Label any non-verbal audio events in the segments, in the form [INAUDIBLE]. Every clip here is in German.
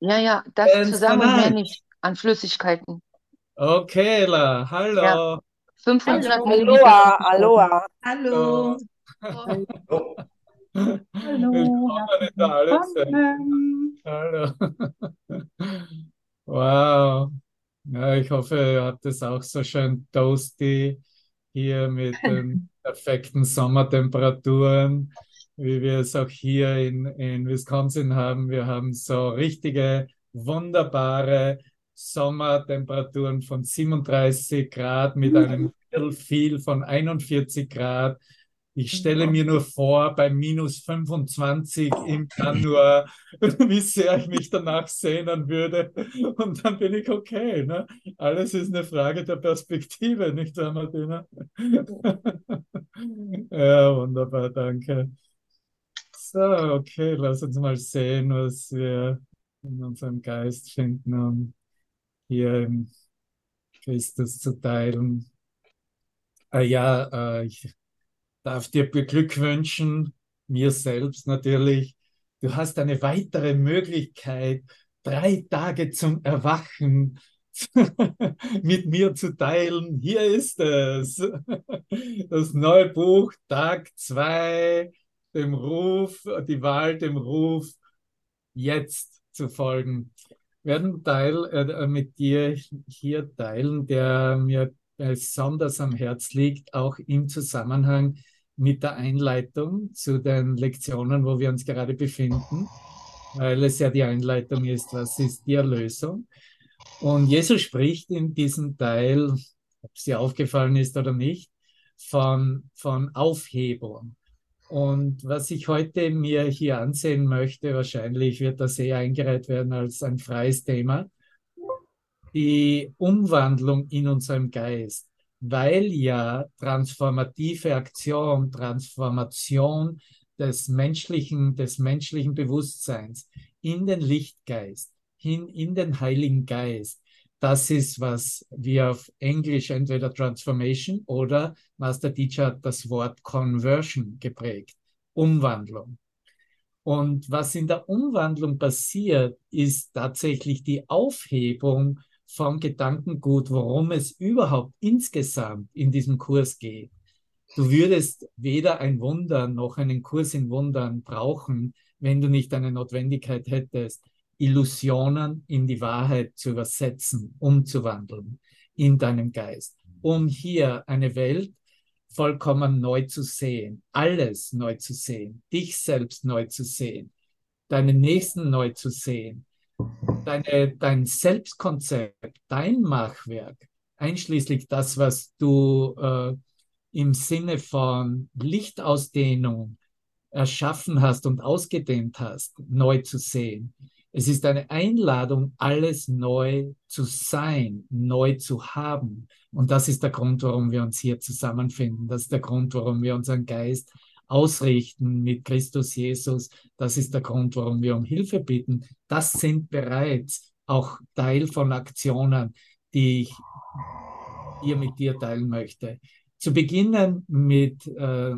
Ja, ja, das zusammen und mehr nicht an Flüssigkeiten. Okay, La, hallo. Ja. 500 Milliliter. Aloha, Hallo. Hallo. Hallo. Willkommen in der Alleszeit. Hallo. [LAUGHS] Wow. Ja, ich hoffe, ihr habt es auch so schön toasty hier mit den [LAUGHS] perfekten Sommertemperaturen, wie wir es auch hier in, in Wisconsin haben. Wir haben so richtige, wunderbare Sommertemperaturen von 37 Grad mit einem viel von 41 Grad. Ich stelle mir nur vor, bei minus 25 im Januar, [LAUGHS] wie sehr ich mich danach sehnen würde. Und dann bin ich okay. Ne? Alles ist eine Frage der Perspektive, nicht wahr, Martina? ja, [LAUGHS] wunderbar, danke. So, okay, lass uns mal sehen, was wir in unserem Geist finden, um hier im Christus zu teilen. Ah, ja, äh, ich darf dir beglückwünschen, mir selbst natürlich. Du hast eine weitere Möglichkeit, drei Tage zum Erwachen [LAUGHS] mit mir zu teilen. Hier ist es. [LAUGHS] Das neue Buch, Tag 2, dem Ruf, die Wahl, dem Ruf, jetzt zu folgen werden Teil äh, mit dir hier teilen, der mir besonders am Herz liegt, auch im Zusammenhang mit der Einleitung zu den Lektionen, wo wir uns gerade befinden, weil es ja die Einleitung ist, was ist die Erlösung. Und Jesus spricht in diesem Teil, ob es dir aufgefallen ist oder nicht, von, von Aufhebung. Und was ich heute mir hier ansehen möchte, wahrscheinlich wird das eher eingereiht werden als ein freies Thema, die Umwandlung in unserem Geist, weil ja transformative Aktion, Transformation des menschlichen, des menschlichen Bewusstseins in den Lichtgeist, hin in den Heiligen Geist, das ist, was wir auf Englisch entweder Transformation oder Master Teacher hat das Wort Conversion geprägt, Umwandlung. Und was in der Umwandlung passiert, ist tatsächlich die Aufhebung vom Gedankengut, worum es überhaupt insgesamt in diesem Kurs geht. Du würdest weder ein Wunder noch einen Kurs in Wundern brauchen, wenn du nicht eine Notwendigkeit hättest, Illusionen in die Wahrheit zu übersetzen, umzuwandeln in deinem Geist, um hier eine Welt vollkommen neu zu sehen, alles neu zu sehen, dich selbst neu zu sehen, deinen Nächsten neu zu sehen, deine, dein Selbstkonzept, dein Machwerk, einschließlich das, was du äh, im Sinne von Lichtausdehnung erschaffen hast und ausgedehnt hast, neu zu sehen. Es ist eine Einladung, alles neu zu sein, neu zu haben. Und das ist der Grund, warum wir uns hier zusammenfinden. Das ist der Grund, warum wir unseren Geist ausrichten mit Christus Jesus. Das ist der Grund, warum wir um Hilfe bitten. Das sind bereits auch Teil von Aktionen, die ich hier mit dir teilen möchte. Zu beginnen mit äh,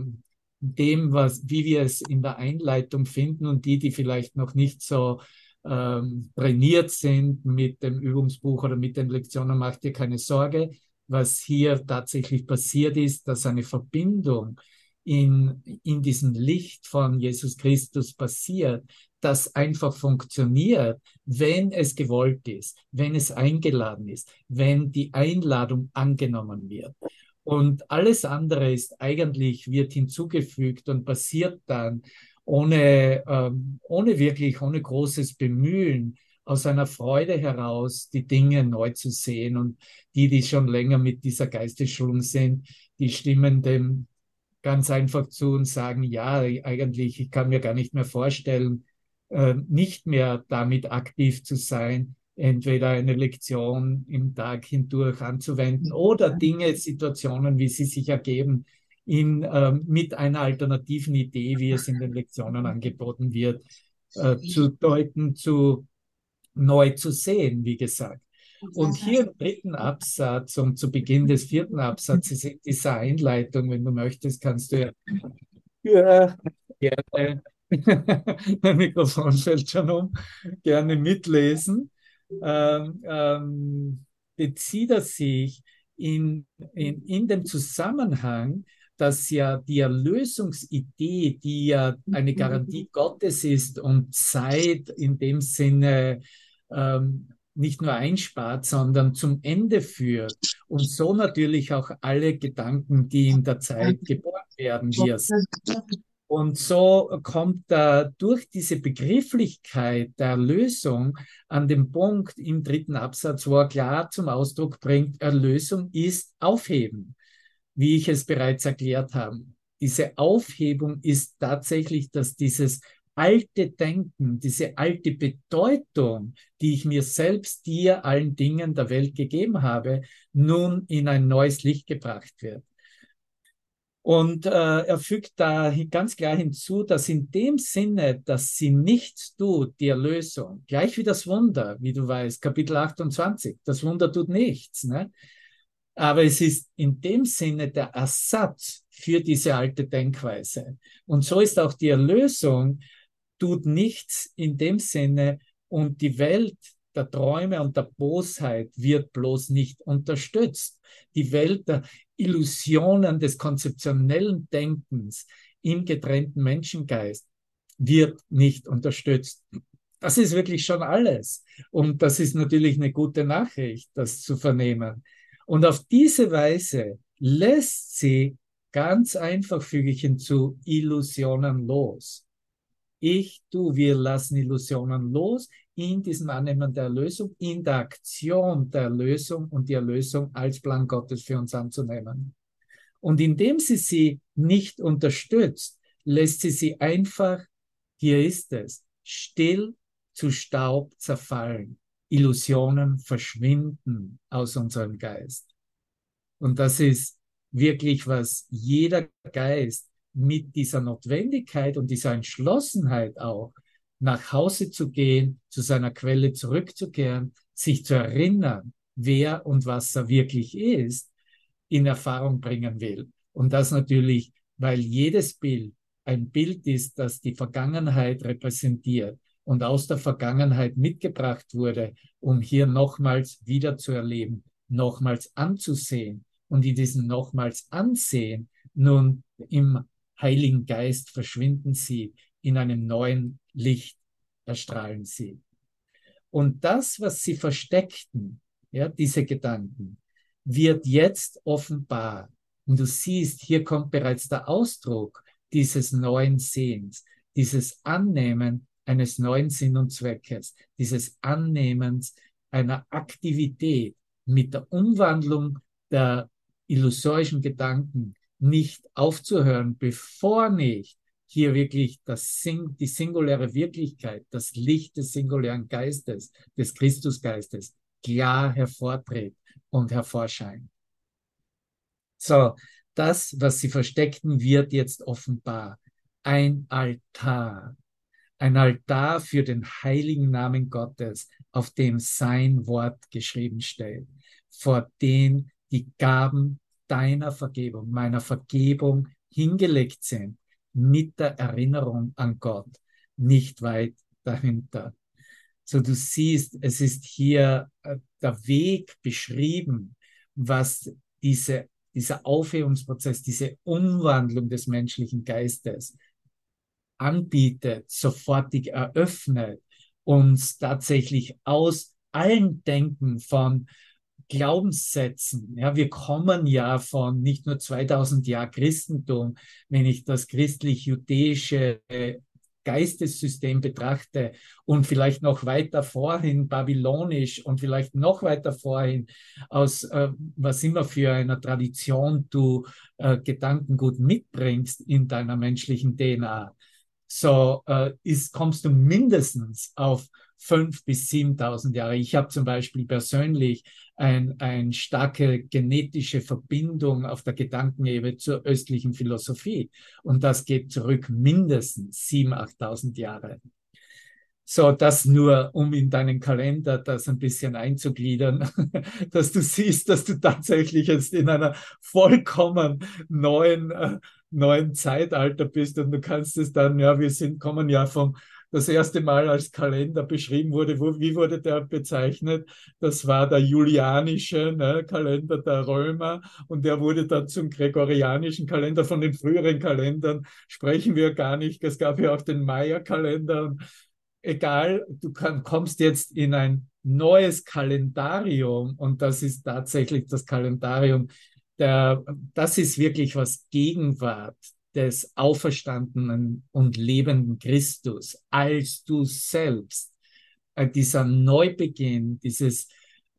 dem, was, wie wir es in der Einleitung finden und die, die vielleicht noch nicht so ähm, trainiert sind mit dem Übungsbuch oder mit den Lektionen, macht dir keine Sorge. Was hier tatsächlich passiert ist, dass eine Verbindung in, in diesem Licht von Jesus Christus passiert, das einfach funktioniert, wenn es gewollt ist, wenn es eingeladen ist, wenn die Einladung angenommen wird. Und alles andere ist eigentlich, wird hinzugefügt und passiert dann ohne, ähm, ohne wirklich, ohne großes Bemühen, aus einer Freude heraus die Dinge neu zu sehen. Und die, die schon länger mit dieser Geistesschulung sind, die stimmen dem ganz einfach zu und sagen, ja, eigentlich, ich kann mir gar nicht mehr vorstellen, äh, nicht mehr damit aktiv zu sein, entweder eine Lektion im Tag hindurch anzuwenden oder Dinge, Situationen, wie sie sich ergeben, in, äh, mit einer alternativen Idee, wie es in den Lektionen angeboten wird, äh, zu deuten, zu neu zu sehen, wie gesagt. Und hier im dritten Absatz und zu Beginn des vierten Absatzes in dieser Einleitung, wenn du möchtest, kannst du ja, ja. Gerne. [LAUGHS] Mein Mikrofon fällt schon um, gerne mitlesen, ähm, ähm, bezieht er sich in, in, in dem Zusammenhang, dass ja die Erlösungsidee, die ja eine Garantie Gottes ist und Zeit in dem Sinne ähm, nicht nur einspart, sondern zum Ende führt und so natürlich auch alle Gedanken, die in der Zeit geboren werden, es und so kommt er durch diese Begrifflichkeit der Erlösung an den Punkt im dritten Absatz, wo er klar zum Ausdruck bringt, Erlösung ist Aufheben, wie ich es bereits erklärt habe. Diese Aufhebung ist tatsächlich, dass dieses alte Denken, diese alte Bedeutung, die ich mir selbst, dir, allen Dingen der Welt gegeben habe, nun in ein neues Licht gebracht wird. Und äh, er fügt da ganz klar hinzu, dass in dem Sinne, dass sie nichts tut, die Erlösung, gleich wie das Wunder, wie du weißt, Kapitel 28, das Wunder tut nichts. Ne? Aber es ist in dem Sinne der Ersatz für diese alte Denkweise. Und so ist auch die Erlösung, tut nichts in dem Sinne und die Welt der Träume und der Bosheit wird bloß nicht unterstützt. Die Welt der Illusionen des konzeptionellen Denkens im getrennten Menschengeist wird nicht unterstützt. Das ist wirklich schon alles. Und das ist natürlich eine gute Nachricht, das zu vernehmen. Und auf diese Weise lässt sie ganz einfach, füge ich hinzu, Illusionen los. Ich, du, wir lassen Illusionen los in diesem Annehmen der Erlösung, in der Aktion der Erlösung und die Erlösung als Plan Gottes für uns anzunehmen. Und indem sie sie nicht unterstützt, lässt sie sie einfach, hier ist es, still zu Staub zerfallen. Illusionen verschwinden aus unserem Geist. Und das ist wirklich, was jeder Geist mit dieser Notwendigkeit und dieser Entschlossenheit auch nach Hause zu gehen, zu seiner Quelle zurückzukehren, sich zu erinnern, wer und was er wirklich ist, in Erfahrung bringen will. Und das natürlich, weil jedes Bild ein Bild ist, das die Vergangenheit repräsentiert und aus der Vergangenheit mitgebracht wurde, um hier nochmals wieder zu erleben, nochmals anzusehen und in diesem nochmals Ansehen nun im Heiligen Geist verschwinden sie, in einem neuen Licht erstrahlen sie. Und das, was sie versteckten, ja, diese Gedanken, wird jetzt offenbar. Und du siehst, hier kommt bereits der Ausdruck dieses neuen Sehens, dieses Annehmen eines neuen Sinn und Zweckes, dieses Annehmens einer Aktivität mit der Umwandlung der illusorischen Gedanken nicht aufzuhören, bevor nicht hier wirklich das Sing die singuläre Wirklichkeit, das Licht des singulären Geistes, des Christusgeistes klar hervortritt und hervorscheint. So, das, was sie versteckten, wird jetzt offenbar. Ein Altar. Ein Altar für den heiligen Namen Gottes, auf dem sein Wort geschrieben steht, vor dem die Gaben deiner Vergebung, meiner Vergebung hingelegt sind, mit der Erinnerung an Gott, nicht weit dahinter. So du siehst, es ist hier äh, der Weg beschrieben, was diese, dieser Aufhebungsprozess, diese Umwandlung des menschlichen Geistes anbietet, sofortig eröffnet, uns tatsächlich aus allen Denken von Glaubenssätzen. Ja, wir kommen ja von nicht nur 2000 Jahren Christentum, wenn ich das christlich-jüdische Geistessystem betrachte und vielleicht noch weiter vorhin babylonisch und vielleicht noch weiter vorhin aus äh, was immer für einer Tradition du äh, Gedankengut mitbringst in deiner menschlichen DNA, so äh, ist, kommst du mindestens auf fünf bis 7.000 Jahre. Ich habe zum Beispiel persönlich eine ein starke genetische Verbindung auf der Gedankenebene zur östlichen Philosophie. Und das geht zurück mindestens 7.000, 8.000 Jahre. So, das nur, um in deinen Kalender das ein bisschen einzugliedern, [LAUGHS] dass du siehst, dass du tatsächlich jetzt in einer vollkommen neuen äh, neuen Zeitalter bist und du kannst es dann, ja, wir sind, kommen ja vom, das erste Mal als Kalender beschrieben wurde, wo, wie wurde der bezeichnet? Das war der julianische ne, Kalender der Römer und der wurde dann zum gregorianischen Kalender. Von den früheren Kalendern sprechen wir gar nicht. Es gab ja auch den Maya-Kalender. Egal, du kann, kommst jetzt in ein neues Kalendarium und das ist tatsächlich das Kalendarium der, das ist wirklich was Gegenwart des auferstandenen und lebenden Christus als du selbst. Äh, dieser Neubeginn, dieses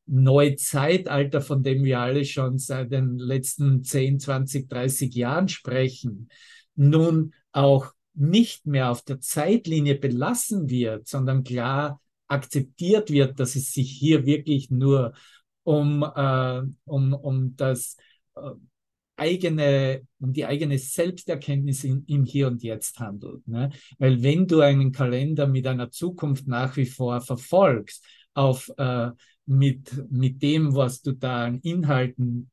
Neuzeitalter, von dem wir alle schon seit den letzten 10, 20, 30 Jahren sprechen, nun auch nicht mehr auf der Zeitlinie belassen wird, sondern klar akzeptiert wird, dass es sich hier wirklich nur um, äh, um, um das eigene, um die eigene Selbsterkenntnis in, im Hier und Jetzt handelt. Ne? Weil wenn du einen Kalender mit einer Zukunft nach wie vor verfolgst, auf, äh, mit, mit dem, was du da an Inhalten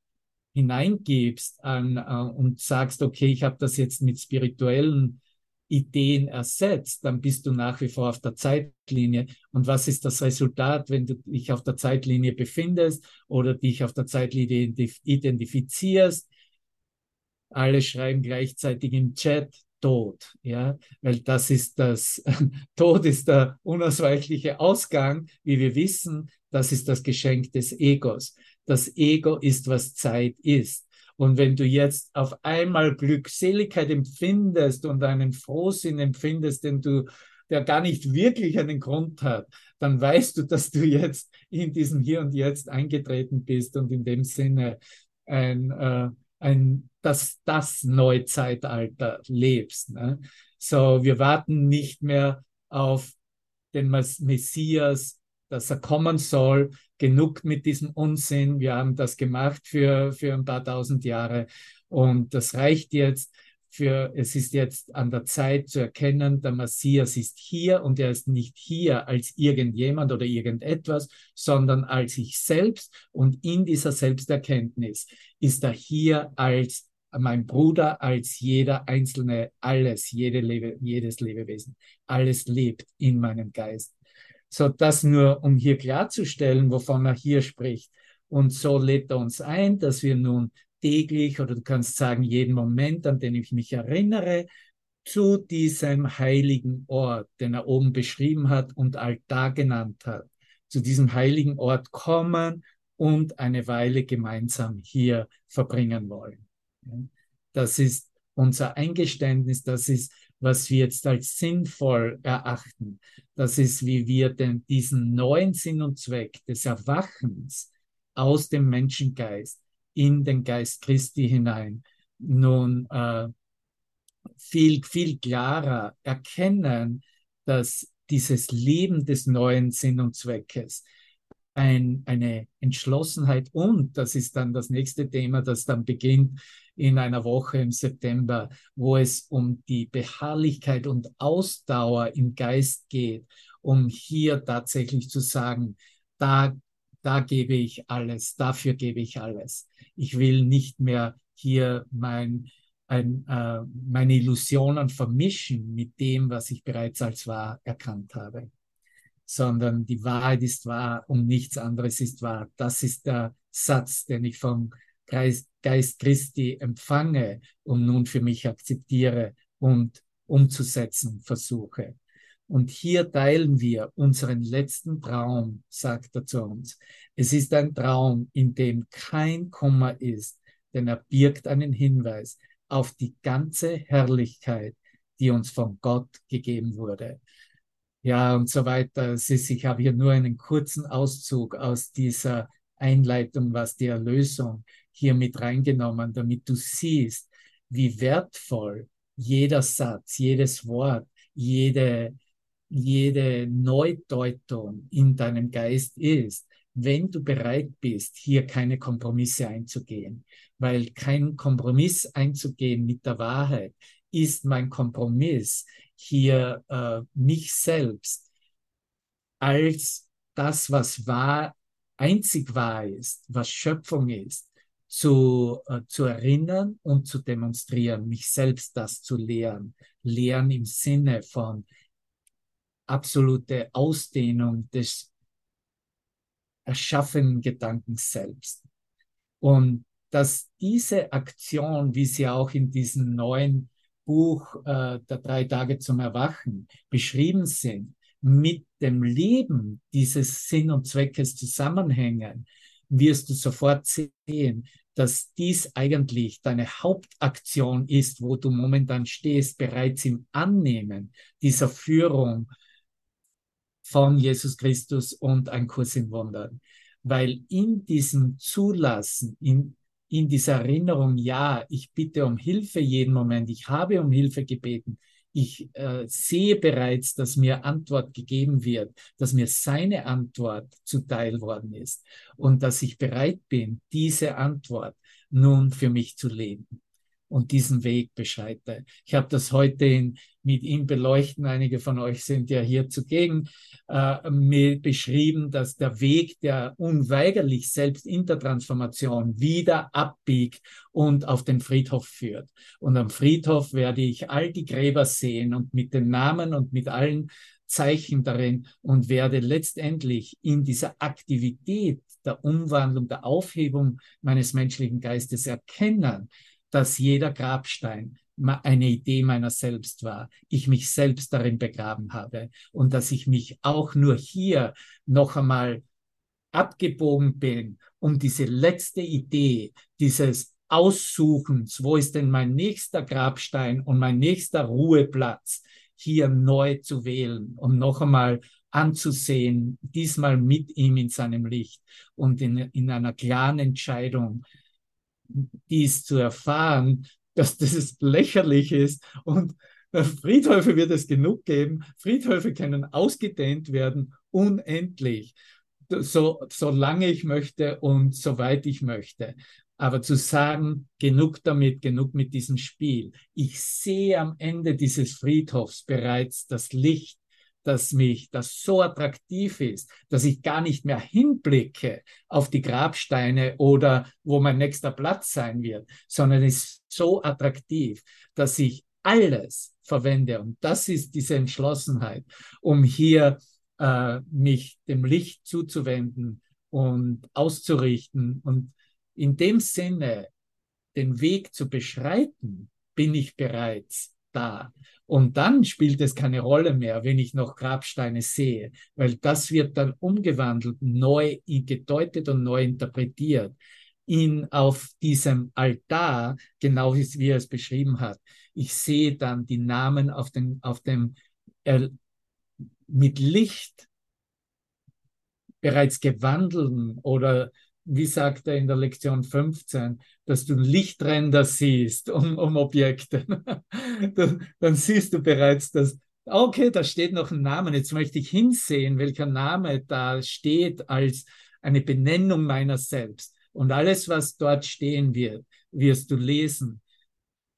hineingibst an, äh, und sagst, okay, ich habe das jetzt mit spirituellen Ideen ersetzt, dann bist du nach wie vor auf der Zeitlinie. Und was ist das Resultat, wenn du dich auf der Zeitlinie befindest oder dich auf der Zeitlinie identifizierst? Alle schreiben gleichzeitig im Chat Tod, ja, weil das ist das, [LAUGHS] Tod ist der unausweichliche Ausgang, wie wir wissen, das ist das Geschenk des Egos. Das Ego ist, was Zeit ist. Und wenn du jetzt auf einmal Glückseligkeit empfindest und einen Frohsinn empfindest, den du, der gar nicht wirklich einen Grund hat, dann weißt du, dass du jetzt in diesem Hier und Jetzt eingetreten bist und in dem Sinne ein, äh, ein, das, das Neuzeitalter lebst. Ne? So, wir warten nicht mehr auf den Messias, dass er kommen soll, genug mit diesem Unsinn. Wir haben das gemacht für, für ein paar tausend Jahre und das reicht jetzt. Für, es ist jetzt an der Zeit zu erkennen, der Messias ist hier und er ist nicht hier als irgendjemand oder irgendetwas, sondern als ich selbst und in dieser Selbsterkenntnis ist er hier als mein Bruder, als jeder einzelne, alles, jede Lebe, jedes Lebewesen, alles lebt in meinem Geist. So, das nur, um hier klarzustellen, wovon er hier spricht. Und so lädt er uns ein, dass wir nun täglich oder du kannst sagen, jeden Moment, an den ich mich erinnere, zu diesem heiligen Ort, den er oben beschrieben hat und Altar genannt hat, zu diesem heiligen Ort kommen und eine Weile gemeinsam hier verbringen wollen. Das ist unser Eingeständnis, das ist was wir jetzt als sinnvoll erachten. Das ist, wie wir denn diesen neuen Sinn und Zweck des Erwachens aus dem Menschengeist in den Geist Christi hinein nun äh, viel, viel klarer erkennen, dass dieses Leben des neuen Sinn und Zweckes ein, eine Entschlossenheit und, das ist dann das nächste Thema, das dann beginnt in einer Woche im September, wo es um die Beharrlichkeit und Ausdauer im Geist geht, um hier tatsächlich zu sagen, da, da gebe ich alles, dafür gebe ich alles. Ich will nicht mehr hier mein, ein, äh, meine Illusionen vermischen mit dem, was ich bereits als wahr erkannt habe sondern die Wahrheit ist wahr und nichts anderes ist wahr. Das ist der Satz, den ich vom Geist, Christi empfange und nun für mich akzeptiere und umzusetzen versuche. Und hier teilen wir unseren letzten Traum, sagt er zu uns. Es ist ein Traum, in dem kein Kummer ist, denn er birgt einen Hinweis auf die ganze Herrlichkeit, die uns von Gott gegeben wurde ja und so weiter. Ich habe hier nur einen kurzen Auszug aus dieser Einleitung, was die Erlösung hier mit reingenommen, damit du siehst, wie wertvoll jeder Satz, jedes Wort, jede, jede Neudeutung in deinem Geist ist, wenn du bereit bist, hier keine Kompromisse einzugehen. Weil kein Kompromiss einzugehen mit der Wahrheit ist mein Kompromiss hier äh, mich selbst als das, was wahr, einzig wahr ist, was Schöpfung ist, zu, äh, zu erinnern und zu demonstrieren, mich selbst das zu lehren. Lehren im Sinne von absolute Ausdehnung des erschaffenen Gedankens selbst. Und dass diese Aktion, wie sie auch in diesem neuen Buch äh, der drei Tage zum Erwachen beschrieben sind, mit dem Leben dieses Sinn und Zweckes zusammenhängen, wirst du sofort sehen, dass dies eigentlich deine Hauptaktion ist, wo du momentan stehst, bereits im Annehmen dieser Führung von Jesus Christus und ein Kurs in Wundern. Weil in diesem Zulassen, in, in dieser Erinnerung, ja, ich bitte um Hilfe jeden Moment, ich habe um Hilfe gebeten, ich äh, sehe bereits, dass mir Antwort gegeben wird, dass mir seine Antwort zuteil worden ist und dass ich bereit bin, diese Antwort nun für mich zu leben und diesen Weg beschreite. Ich habe das heute in, mit ihm beleuchten. Einige von euch sind ja hier zugegen, äh, mir beschrieben, dass der Weg der unweigerlich selbst in der Transformation wieder abbiegt und auf den Friedhof führt. Und am Friedhof werde ich all die Gräber sehen und mit den Namen und mit allen Zeichen darin und werde letztendlich in dieser Aktivität der Umwandlung, der Aufhebung meines menschlichen Geistes erkennen, dass jeder Grabstein eine Idee meiner selbst war, ich mich selbst darin begraben habe und dass ich mich auch nur hier noch einmal abgebogen bin, um diese letzte Idee dieses Aussuchens, wo ist denn mein nächster Grabstein und mein nächster Ruheplatz, hier neu zu wählen, um noch einmal anzusehen, diesmal mit ihm in seinem Licht und in, in einer klaren Entscheidung dies zu erfahren, dass das lächerlich ist und Friedhöfe wird es genug geben. Friedhöfe können ausgedehnt werden, unendlich, so, solange ich möchte und soweit ich möchte. Aber zu sagen, genug damit, genug mit diesem Spiel. Ich sehe am Ende dieses Friedhofs bereits das Licht dass mich das so attraktiv ist, dass ich gar nicht mehr hinblicke auf die Grabsteine oder wo mein nächster Platz sein wird, sondern ist so attraktiv, dass ich alles verwende. Und das ist diese Entschlossenheit, um hier äh, mich dem Licht zuzuwenden und auszurichten und in dem Sinne den Weg zu beschreiten, bin ich bereits da. Und dann spielt es keine Rolle mehr, wenn ich noch Grabsteine sehe, weil das wird dann umgewandelt, neu gedeutet und neu interpretiert in auf diesem Altar, genau wie er es beschrieben hat. Ich sehe dann die Namen auf, den, auf dem äh, mit Licht bereits gewandelten oder wie sagt er in der Lektion 15, dass du Lichtränder siehst um, um Objekte. [LAUGHS] dann, dann siehst du bereits, dass, okay, da steht noch ein Name. Jetzt möchte ich hinsehen, welcher Name da steht als eine Benennung meiner selbst. Und alles, was dort stehen wird, wirst du lesen.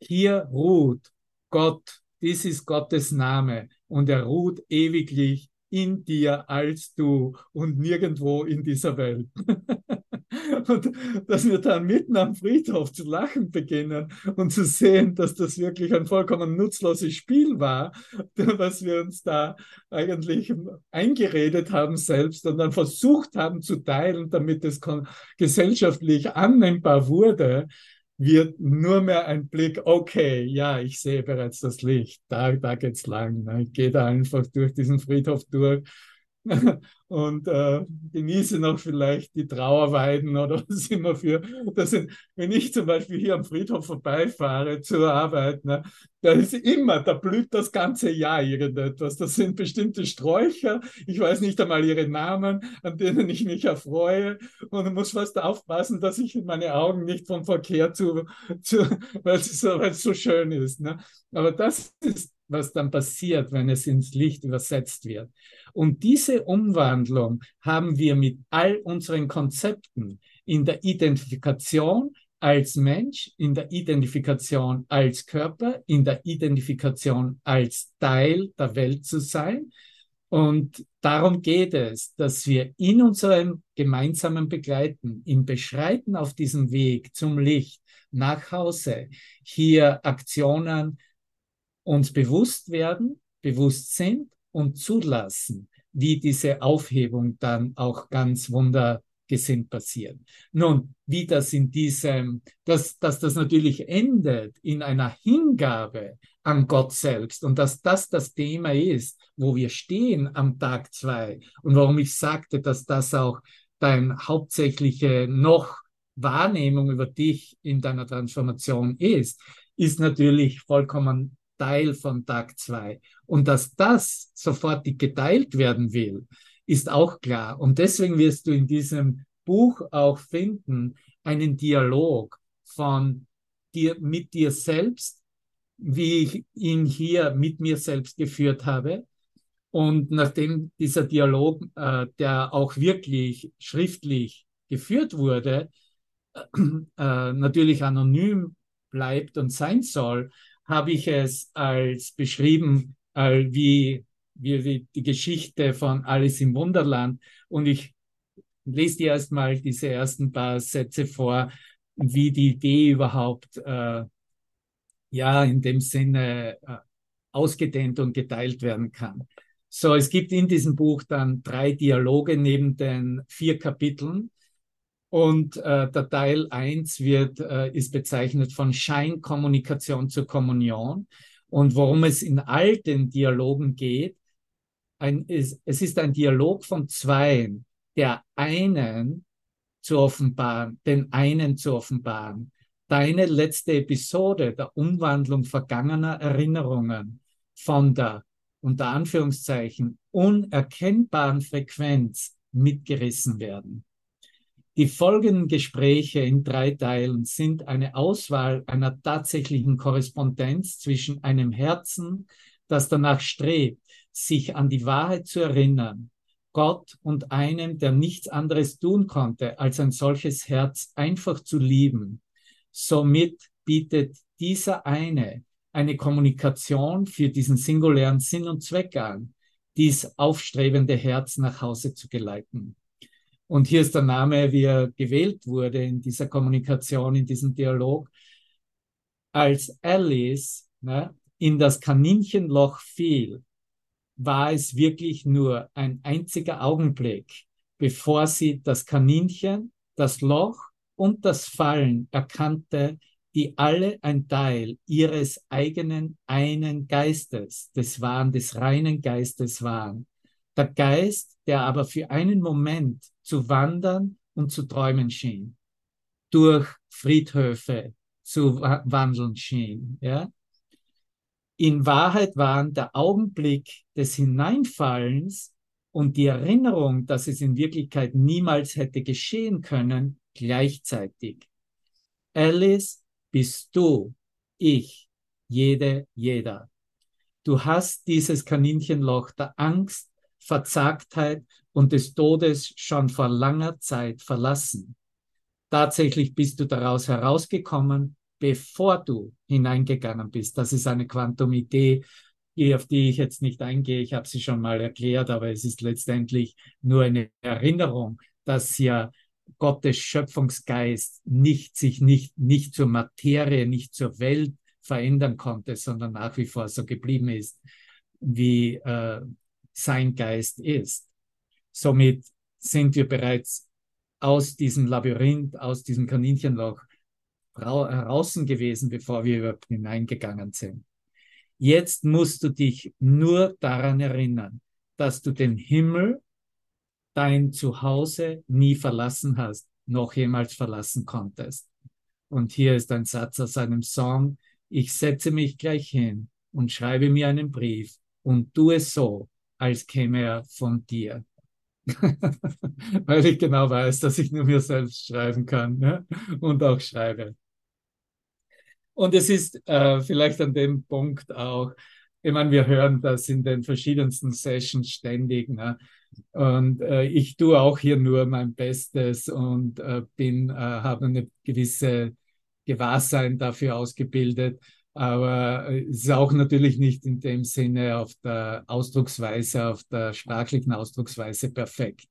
Hier ruht Gott, dies ist Gottes Name und er ruht ewiglich in dir als du und nirgendwo in dieser Welt. [LAUGHS] [LAUGHS] und dass wir dann mitten am Friedhof zu lachen beginnen und zu sehen, dass das wirklich ein vollkommen nutzloses Spiel war, [LAUGHS] was wir uns da eigentlich eingeredet haben selbst und dann versucht haben zu teilen, damit es gesellschaftlich annehmbar wurde, wird nur mehr ein Blick, okay, ja, ich sehe bereits das Licht, da, da geht's lang. Ne? Ich gehe da einfach durch diesen Friedhof durch [LAUGHS] und äh, genieße noch vielleicht die Trauerweiden oder was immer für. Das sind, wenn ich zum Beispiel hier am Friedhof vorbeifahre zur Arbeit, ne, da ist immer, da blüht das ganze Jahr irgendetwas. Das sind bestimmte Sträucher. Ich weiß nicht einmal ihre Namen, an denen ich mich erfreue und muss fast aufpassen, dass ich meine Augen nicht vom Verkehr zu, zu [LAUGHS] weil es so, so schön ist. Ne? Aber das ist was dann passiert, wenn es ins Licht übersetzt wird. Und diese Umwandlung haben wir mit all unseren Konzepten in der Identifikation als Mensch, in der Identifikation als Körper, in der Identifikation als Teil der Welt zu sein Und darum geht es, dass wir in unserem gemeinsamen Begleiten, im Beschreiten auf diesem Weg zum Licht nach Hause, hier Aktionen uns bewusst werden, bewusst sind und zulassen, wie diese Aufhebung dann auch ganz wundergesinnt passiert. Nun, wie das in diesem, dass, dass das natürlich endet in einer Hingabe an Gott selbst und dass das das Thema ist, wo wir stehen am Tag zwei und warum ich sagte, dass das auch dein hauptsächliche noch Wahrnehmung über dich in deiner Transformation ist, ist natürlich vollkommen Teil von Tag zwei. Und dass das sofort geteilt werden will, ist auch klar. Und deswegen wirst du in diesem Buch auch finden, einen Dialog von dir mit dir selbst wie ich ihn hier mit mir selbst geführt habe. Und nachdem dieser Dialog, äh, der auch wirklich schriftlich geführt wurde, äh, natürlich anonym bleibt und sein soll, habe ich es als beschrieben, äh, wie, wie, wie die Geschichte von Alice im Wunderland. Und ich lese dir erstmal diese ersten paar Sätze vor, wie die Idee überhaupt äh, ja in dem Sinne äh, ausgedehnt und geteilt werden kann. So, es gibt in diesem Buch dann drei Dialoge neben den vier Kapiteln. Und äh, der Teil eins wird, äh, ist bezeichnet von Scheinkommunikation zur Kommunion. Und worum es in all den Dialogen geht, ein, ist, es ist ein Dialog von Zweien, der einen zu offenbaren, den einen zu offenbaren deine letzte Episode der Umwandlung vergangener Erinnerungen von der unter Anführungszeichen unerkennbaren Frequenz mitgerissen werden. Die folgenden Gespräche in drei Teilen sind eine Auswahl einer tatsächlichen Korrespondenz zwischen einem Herzen, das danach strebt, sich an die Wahrheit zu erinnern, Gott und einem, der nichts anderes tun konnte, als ein solches Herz einfach zu lieben, Somit bietet dieser eine eine Kommunikation für diesen singulären Sinn und Zweck an, dies aufstrebende Herz nach Hause zu geleiten. Und hier ist der Name, wie er gewählt wurde in dieser Kommunikation, in diesem Dialog. Als Alice ne, in das Kaninchenloch fiel, war es wirklich nur ein einziger Augenblick, bevor sie das Kaninchen, das Loch und das Fallen erkannte, die alle ein Teil ihres eigenen einen Geistes, des wahren, des reinen Geistes waren. Der Geist, der aber für einen Moment zu wandern und zu träumen schien, durch Friedhöfe zu wandeln schien, ja. In Wahrheit waren der Augenblick des Hineinfallens und die Erinnerung, dass es in Wirklichkeit niemals hätte geschehen können, gleichzeitig. Alice bist du, ich, jede, jeder. Du hast dieses Kaninchenloch der Angst, Verzagtheit und des Todes schon vor langer Zeit verlassen. Tatsächlich bist du daraus herausgekommen, bevor du hineingegangen bist. Das ist eine Quantum-Idee, auf die ich jetzt nicht eingehe. Ich habe sie schon mal erklärt, aber es ist letztendlich nur eine Erinnerung, dass ja Gottes Schöpfungsgeist nicht, sich nicht, nicht zur Materie, nicht zur Welt verändern konnte, sondern nach wie vor so geblieben ist, wie äh, sein Geist ist. Somit sind wir bereits aus diesem Labyrinth, aus diesem Kaninchenloch heraus gewesen, bevor wir überhaupt hineingegangen sind. Jetzt musst du dich nur daran erinnern, dass du den Himmel dein Zuhause nie verlassen hast, noch jemals verlassen konntest. Und hier ist ein Satz aus einem Song. Ich setze mich gleich hin und schreibe mir einen Brief und tue so, als käme er von dir. [LAUGHS] Weil ich genau weiß, dass ich nur mir selbst schreiben kann ne? und auch schreibe. Und es ist äh, vielleicht an dem Punkt auch, ich meine, wir hören das in den verschiedensten Sessions ständig. Ne? Und äh, ich tue auch hier nur mein Bestes und äh, bin, äh, habe eine gewisse Gewahrsein dafür ausgebildet. Aber es ist auch natürlich nicht in dem Sinne auf der Ausdrucksweise, auf der sprachlichen Ausdrucksweise perfekt.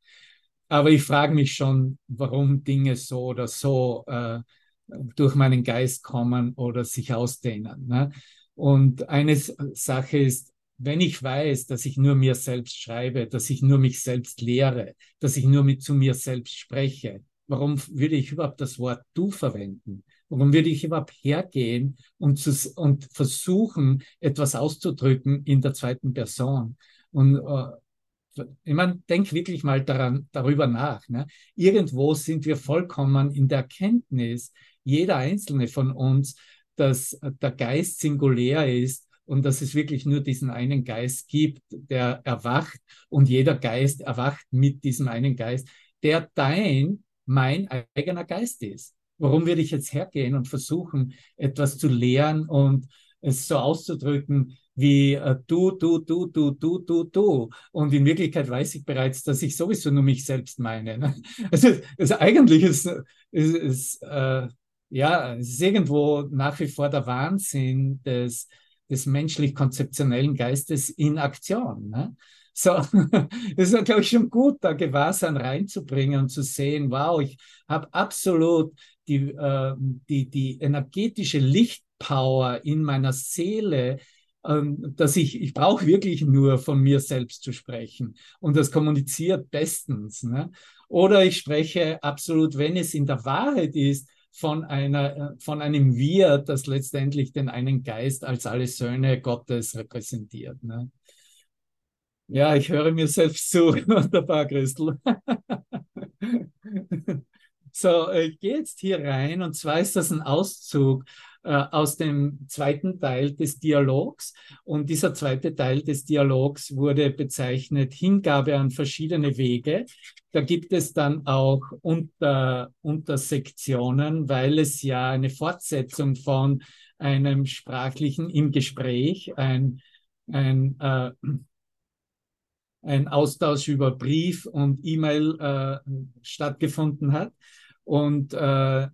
Aber ich frage mich schon, warum Dinge so oder so äh, durch meinen Geist kommen oder sich ausdehnen. Ne? Und eine Sache ist, wenn ich weiß, dass ich nur mir selbst schreibe, dass ich nur mich selbst lehre, dass ich nur mit zu mir selbst spreche, warum würde ich überhaupt das Wort du verwenden? Warum würde ich überhaupt hergehen und, zu, und versuchen, etwas auszudrücken in der zweiten Person? Und äh, ich meine, denk wirklich mal daran, darüber nach. Ne? Irgendwo sind wir vollkommen in der Erkenntnis, jeder einzelne von uns, dass der Geist singulär ist und dass es wirklich nur diesen einen Geist gibt, der erwacht und jeder Geist erwacht mit diesem einen Geist, der dein, mein eigener Geist ist. Warum würde ich jetzt hergehen und versuchen, etwas zu lehren und es so auszudrücken wie äh, du, du, du, du, du, du, du. Und in Wirklichkeit weiß ich bereits, dass ich sowieso nur mich selbst meine. Ne? [LAUGHS] Also, also eigentlich ist, ist, ist äh, ja, es ist irgendwo nach wie vor der Wahnsinn des, des menschlich-konzeptionellen Geistes in Aktion. Ne? So, [LAUGHS] das ist, glaube ich, schon gut, da Gewahrsein reinzubringen und zu sehen, wow, ich habe absolut die, äh, die, die energetische Lichtpower in meiner Seele, ähm, dass ich, ich brauche wirklich nur von mir selbst zu sprechen. Und das kommuniziert bestens. Ne? Oder ich spreche absolut, wenn es in der Wahrheit ist, von einer, äh, von einem Wir, das letztendlich den einen Geist als alle Söhne Gottes repräsentiert. Ne? Ja, ich höre mir selbst zu. [LAUGHS] Wunderbar, Christel. [LAUGHS] So, äh, ich gehe jetzt hier rein und zwar ist das ein Auszug äh, aus dem zweiten Teil des Dialogs und dieser zweite Teil des Dialogs wurde bezeichnet Hingabe an verschiedene Wege. Da gibt es dann auch unter, Untersektionen, weil es ja eine Fortsetzung von einem sprachlichen im Gespräch, ein, ein äh, ein Austausch über Brief und E-Mail äh, stattgefunden hat. Und äh,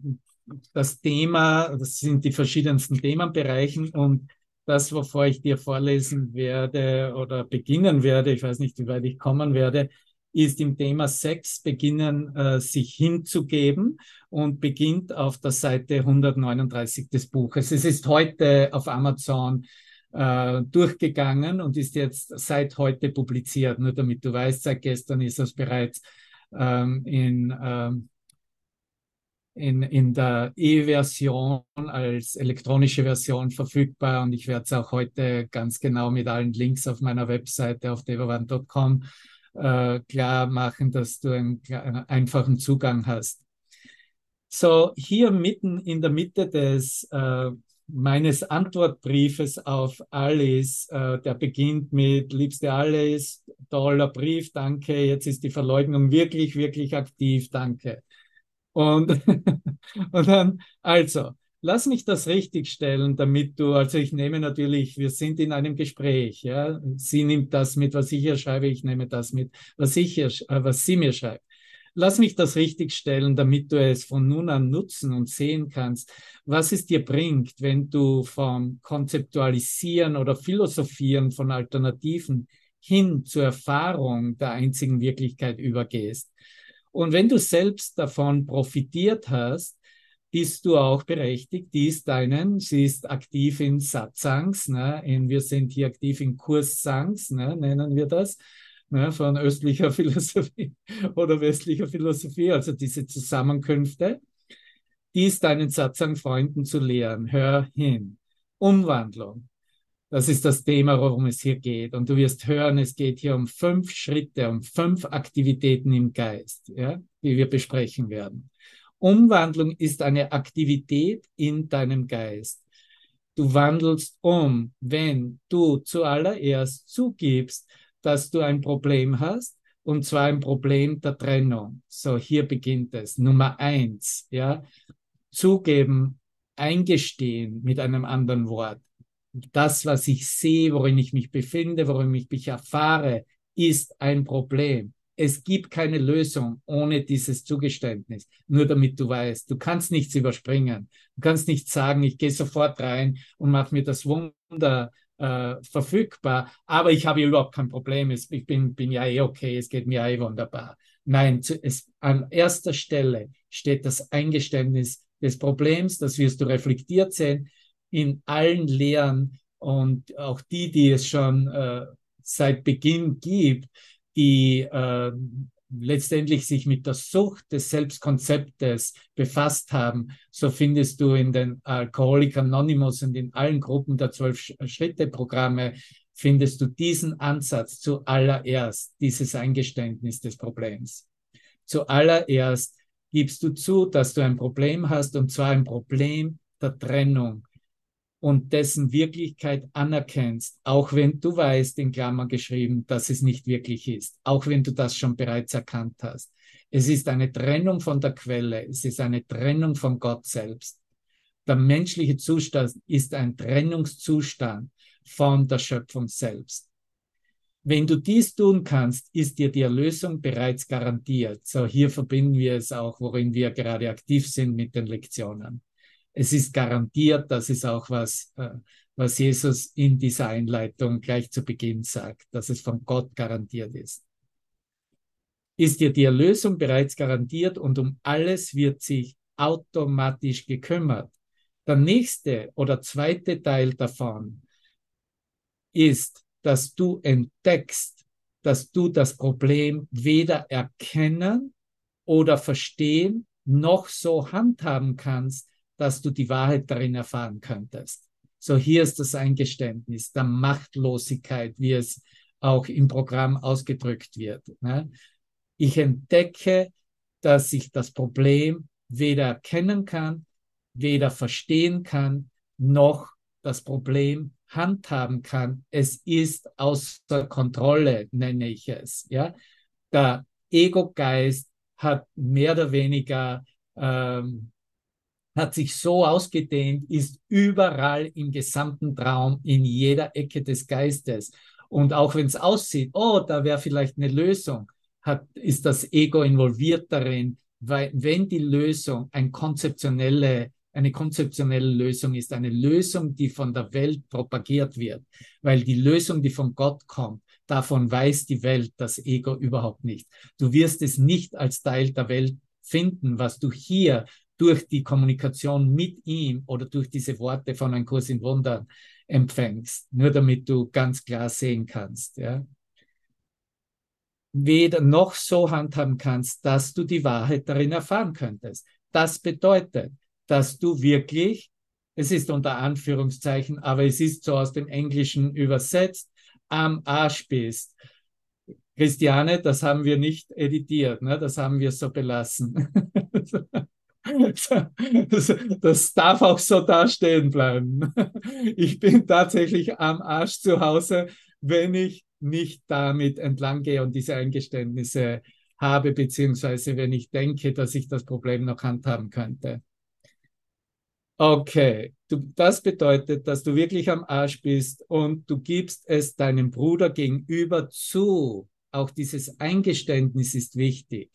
das Thema, das sind die verschiedensten Themenbereichen und das, wovor ich dir vorlesen werde oder beginnen werde, ich weiß nicht, wie weit ich kommen werde, ist im Thema Sex beginnen, äh, sich hinzugeben und beginnt auf der Seite 139 des Buches. Es ist heute auf Amazon äh, durchgegangen und ist jetzt seit heute publiziert. Nur damit du weißt, seit gestern ist es bereits ähm, in, ähm, in, in der E-Version als elektronische Version verfügbar und ich werde es auch heute ganz genau mit allen Links auf meiner Webseite auf devavan.com äh, klar machen, dass du einen, einen einfachen Zugang hast. So, hier mitten in der Mitte des äh, meines Antwortbriefes auf Alice, äh, der beginnt mit Liebste Alice, toller Brief, danke, jetzt ist die Verleugnung wirklich, wirklich aktiv, danke. Und, [LAUGHS] und dann, also, lass mich das richtigstellen, damit du, also ich nehme natürlich, wir sind in einem Gespräch, ja, sie nimmt das mit, was ich ihr schreibe, ich nehme das mit, was ich ihr, äh, was sie mir schreibt. Lass mich das richtigstellen, damit du es von nun an nutzen und sehen kannst, was es dir bringt, wenn du vom Konzeptualisieren oder Philosophieren von Alternativen hin zur Erfahrung der einzigen Wirklichkeit übergehst. Und wenn du selbst davon profitiert hast, bist du auch berechtigt, dies deinen, sie ist aktiv in Satsangs, ne, in, wir sind hier aktiv in Kurssangs, ne, nennen wir das, ne, von östlicher [LAUGHS] Philosophie oder westlicher Philosophie, also diese Zusammenkünfte, dies deinen Satsang-Freunden zu lehren. Hör hin. Umwandlung. Das ist das Thema, worum es hier geht. Und du wirst hören, es geht hier um fünf Schritte, um fünf Aktivitäten im Geist, ja, die wir besprechen werden. Umwandlung ist eine Aktivität in deinem Geist. Du wandelst um, wenn du zuallererst zugibst, dass du ein Problem hast, und zwar ein Problem der Trennung. So, hier beginnt es. Nummer eins, ja, zugeben, eingestehen mit einem anderen Wort. Das, was ich sehe, worin ich mich befinde, worin ich mich erfahre, ist ein Problem. Es gibt keine Lösung ohne dieses Zugeständnis. Nur damit du weißt, du kannst nichts überspringen. Du kannst nicht sagen, ich gehe sofort rein und mache mir das Wunder äh, verfügbar, aber ich habe überhaupt kein Problem. Ich bin, bin ja eh okay, es geht mir eh wunderbar. Nein, zu, es, an erster Stelle steht das Eingeständnis des Problems, das wirst du reflektiert sehen in allen Lehren und auch die, die es schon äh, seit Beginn gibt, die äh, letztendlich sich mit der Sucht des Selbstkonzeptes befasst haben, so findest du in den Alcoholic Anonymous und in allen Gruppen der Zwölf-Schritte-Programme, findest du diesen Ansatz zuallererst, dieses Eingeständnis des Problems. Zuallererst gibst du zu, dass du ein Problem hast, und zwar ein Problem der Trennung und dessen Wirklichkeit anerkennst, auch wenn du weißt, in Klammern geschrieben, dass es nicht wirklich ist, auch wenn du das schon bereits erkannt hast. Es ist eine Trennung von der Quelle, es ist eine Trennung von Gott selbst. Der menschliche Zustand ist ein Trennungszustand von der Schöpfung selbst. Wenn du dies tun kannst, ist dir die Erlösung bereits garantiert. So hier verbinden wir es auch, worin wir gerade aktiv sind mit den Lektionen es ist garantiert, das ist auch was, äh, was Jesus in dieser Einleitung gleich zu Beginn sagt, dass es von Gott garantiert ist. Ist dir die Erlösung bereits garantiert und um alles wird sich automatisch gekümmert. Der nächste oder zweite Teil davon ist, dass du entdeckst, dass du das Problem weder erkennen oder verstehen noch so handhaben kannst, dass du die Wahrheit darin erfahren könntest. So hier ist das Eingeständnis der Machtlosigkeit, wie es auch im Programm ausgedrückt wird. Ne? Ich entdecke, dass ich das Problem weder erkennen kann, weder verstehen kann, noch das Problem handhaben kann. Es ist außer Kontrolle, nenne ich es. Ja, der Ego-Geist hat mehr oder weniger ähm, hat sich so ausgedehnt, ist überall im gesamten Traum, in jeder Ecke des Geistes. Und auch wenn es aussieht, oh, da wäre vielleicht eine Lösung, hat, ist das Ego involviert darin, weil wenn die Lösung ein konzeptionelle, eine konzeptionelle Lösung ist, eine Lösung, die von der Welt propagiert wird, weil die Lösung, die von Gott kommt, davon weiß die Welt, das Ego überhaupt nicht. Du wirst es nicht als Teil der Welt finden, was du hier durch die Kommunikation mit ihm oder durch diese Worte von einem Kurs in Wundern empfängst, nur damit du ganz klar sehen kannst, ja. Weder noch so handhaben kannst, dass du die Wahrheit darin erfahren könntest. Das bedeutet, dass du wirklich, es ist unter Anführungszeichen, aber es ist so aus dem Englischen übersetzt, am Arsch bist. Christiane, das haben wir nicht editiert, ne? das haben wir so belassen. [LAUGHS] [LAUGHS] Das, das, darf auch so dastehen bleiben. [LAUGHS] Ich bin tatsächlich am Arsch zu Hause, wenn ich nicht damit entlang gehe und diese Eingeständnisse habe, beziehungsweise wenn ich denke, dass ich das Problem noch handhaben könnte. Okay, du, das bedeutet, dass du wirklich am Arsch bist und du gibst es deinem Bruder gegenüber zu. Auch dieses Eingeständnis ist wichtig.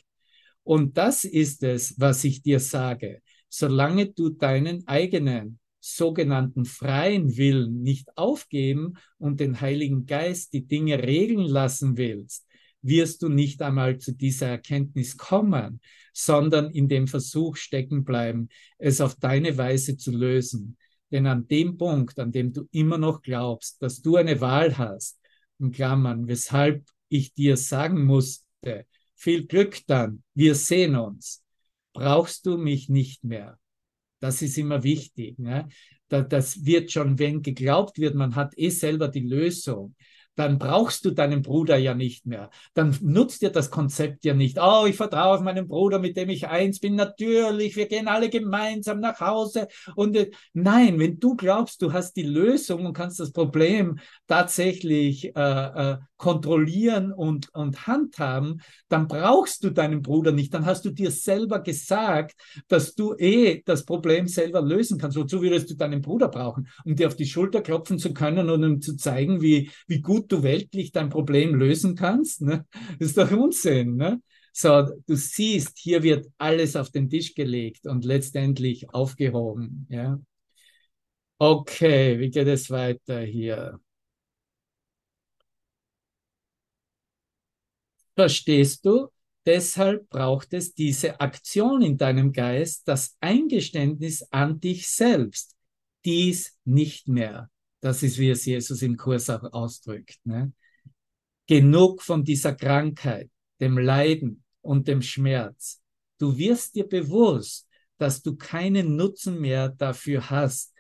Und das ist es, was ich dir sage. Solange du deinen eigenen sogenannten freien Willen nicht aufgeben und den Heiligen Geist die Dinge regeln lassen willst, wirst du nicht einmal zu dieser Erkenntnis kommen, sondern in dem Versuch stecken bleiben, es auf deine Weise zu lösen. Denn an dem Punkt, an dem du immer noch glaubst, dass du eine Wahl hast, in Klammern, weshalb ich dir sagen musste, viel Glück dann. Wir sehen uns. Brauchst du mich nicht mehr? Das ist immer wichtig. Ne? Das wird schon, wenn geglaubt wird, man hat eh selber die Lösung, dann brauchst du deinen Bruder ja nicht mehr. Dann nutzt dir das Konzept ja nicht. Oh, ich vertraue auf meinen Bruder, mit dem ich eins bin. Natürlich, wir gehen alle gemeinsam nach Hause. Und äh, nein, wenn du glaubst, du hast die Lösung und kannst das Problem tatsächlich äh, äh, kontrollieren und, und handhaben, dann brauchst du deinen Bruder nicht. Dann hast du dir selber gesagt, dass du eh das Problem selber lösen kannst. Wozu würdest du deinen Bruder brauchen? Um dir auf die Schulter klopfen zu können und um zu zeigen, wie, wie gut gut du weltlich dein Problem lösen kannst. Ne? Das ist doch Unsinn. Ne? So, du siehst, hier wird alles auf den Tisch gelegt und letztendlich aufgehoben. Ja? Okay, wie geht es weiter hier? Verstehst du? Deshalb braucht es diese Aktion in deinem Geist, das Eingeständnis an dich selbst. Dies nicht mehr. Das ist, wie es Jesus im Kurs auch ausdrückt. Ne? Genug von dieser Krankheit, dem Leiden und dem Schmerz. Du wirst dir bewusst, dass du keinen Nutzen mehr dafür hast.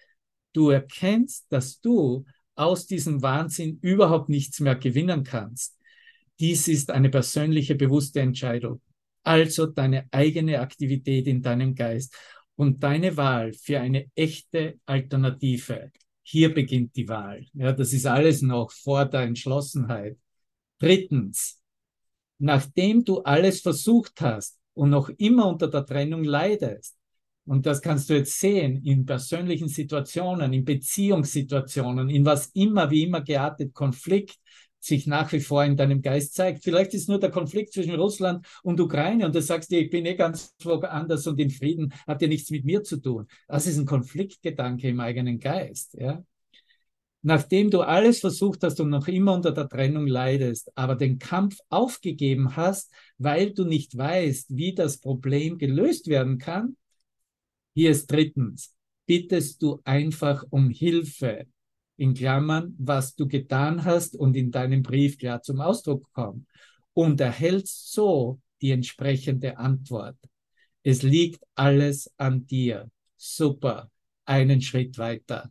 Du erkennst, dass du aus diesem Wahnsinn überhaupt nichts mehr gewinnen kannst. Dies ist eine persönliche, bewusste Entscheidung. Also deine eigene Aktivität in deinem Geist und deine Wahl für eine echte Alternative. Hier beginnt die Wahl. Ja, das ist alles noch vor der Entschlossenheit. Drittens, nachdem du alles versucht hast und noch immer unter der Trennung leidest, und das kannst du jetzt sehen in persönlichen Situationen, in Beziehungssituationen, in was immer, wie immer geartet Konflikt, sich nach wie vor in deinem Geist zeigt. Vielleicht ist nur der Konflikt zwischen Russland und Ukraine und du sagst dir, ich bin eh ganz woanders und in Frieden, hat ja nichts mit mir zu tun. Das ist ein Konfliktgedanke im eigenen Geist. Ja? Nachdem du alles versucht hast und noch immer unter der Trennung leidest, aber den Kampf aufgegeben hast, weil du nicht weißt, wie das Problem gelöst werden kann, hier ist drittens, bittest du einfach um Hilfe in Klammern, was du getan hast und in deinem Brief klar zum Ausdruck kommt und erhältst so die entsprechende Antwort. Es liegt alles an dir. Super. Einen Schritt weiter.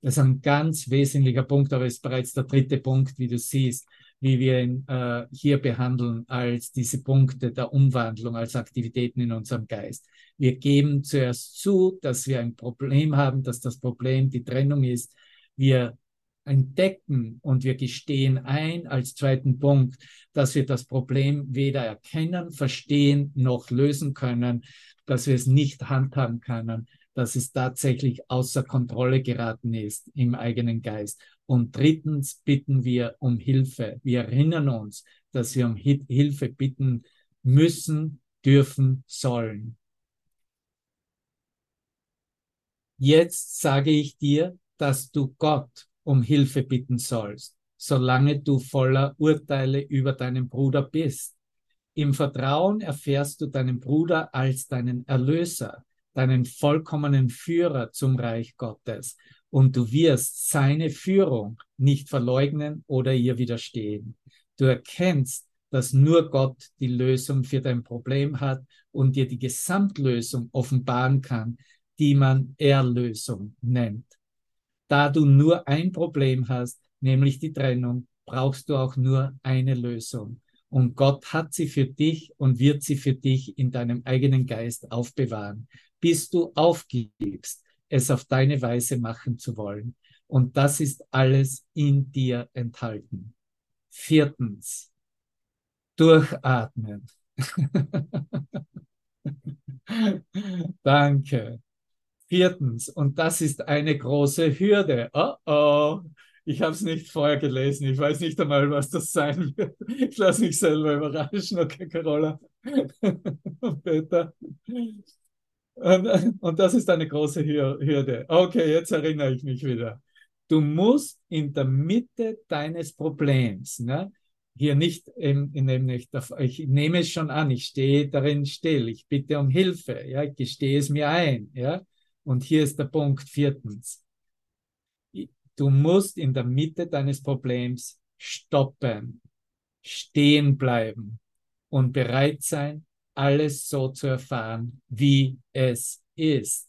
Das ist ein ganz wesentlicher Punkt, aber ist bereits der dritte Punkt, wie du siehst, wie wir ihn äh, hier behandeln als diese Punkte der Umwandlung, als Aktivitäten in unserem Geist. Wir geben zuerst zu, dass wir ein Problem haben, dass das Problem die Trennung ist wir entdecken und wir gestehen ein als zweiten Punkt, dass wir das Problem weder erkennen, verstehen noch lösen können, dass wir es nicht handhaben können, dass es tatsächlich außer Kontrolle geraten ist im eigenen Geist. Und drittens bitten wir um Hilfe. Wir erinnern uns, dass wir um Hilfe bitten müssen, dürfen, sollen. Jetzt sage ich dir, dass du Gott um Hilfe bitten sollst, solange du voller Urteile über deinen Bruder bist. Im Vertrauen erfährst du deinen Bruder als deinen Erlöser, deinen vollkommenen Führer zum Reich Gottes, und du wirst seine Führung nicht verleugnen oder ihr widerstehen. Du erkennst, dass nur Gott die Lösung für dein Problem hat und dir die Gesamtlösung offenbaren kann, die man Erlösung nennt. Da du nur ein Problem hast, nämlich die Trennung, brauchst du auch nur eine Lösung. Und Gott hat sie für dich und wird sie für dich in deinem eigenen Geist aufbewahren, bis du aufgibst, es auf deine Weise machen zu wollen. Und das ist alles in dir enthalten. Viertens, durchatmen. [LAUGHS] Danke. Viertens, und das ist eine große Hürde. Oh oh, ich habe es nicht vorher gelesen. Ich weiß nicht einmal, was das sein wird. Ich lasse mich selber überraschen. Okay, Carola und [LAUGHS] Peter. Und, und das ist eine große Hürde. Okay, jetzt erinnere ich mich wieder. Du musst in der Mitte deines Problems, ne, hier nicht, ich nehme es schon an, ich stehe darin still, ich bitte um Hilfe, ja, ich gestehe es mir ein, ja, und hier ist der Punkt viertens. Du musst in der Mitte deines Problems stoppen, stehen bleiben und bereit sein, alles so zu erfahren, wie es ist.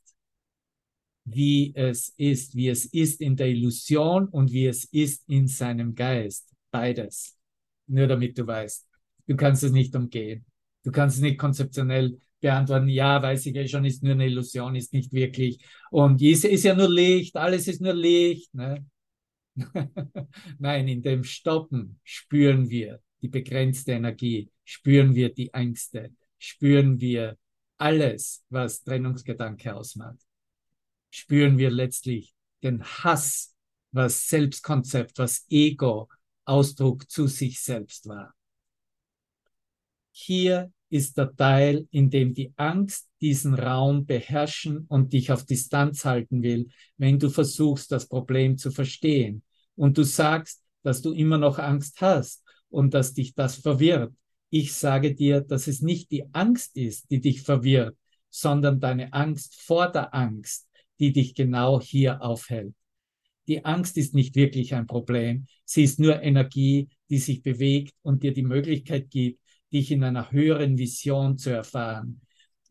Wie es ist, wie es ist in der Illusion und wie es ist in seinem Geist. Beides. Nur damit du weißt. Du kannst es nicht umgehen. Du kannst es nicht konzeptionell beantworten, ja, weiß ich ja schon, ist nur eine Illusion, ist nicht wirklich. Und ist, ist ja nur Licht, alles ist nur Licht. Ne? [LAUGHS] Nein, in dem Stoppen spüren wir die begrenzte Energie, spüren wir die Ängste, spüren wir alles, was Trennungsgedanke ausmacht. Spüren wir letztlich den Hass, was Selbstkonzept, was Ego Ausdruck zu sich selbst war. Hier ist der Teil, in dem die Angst diesen Raum beherrschen und dich auf Distanz halten will, wenn du versuchst, das Problem zu verstehen. Und du sagst, dass du immer noch Angst hast und dass dich das verwirrt. Ich sage dir, dass es nicht die Angst ist, die dich verwirrt, sondern deine Angst vor der Angst, die dich genau hier aufhält. Die Angst ist nicht wirklich ein Problem. Sie ist nur Energie, die sich bewegt und dir die Möglichkeit gibt, dich in einer höheren Vision zu erfahren.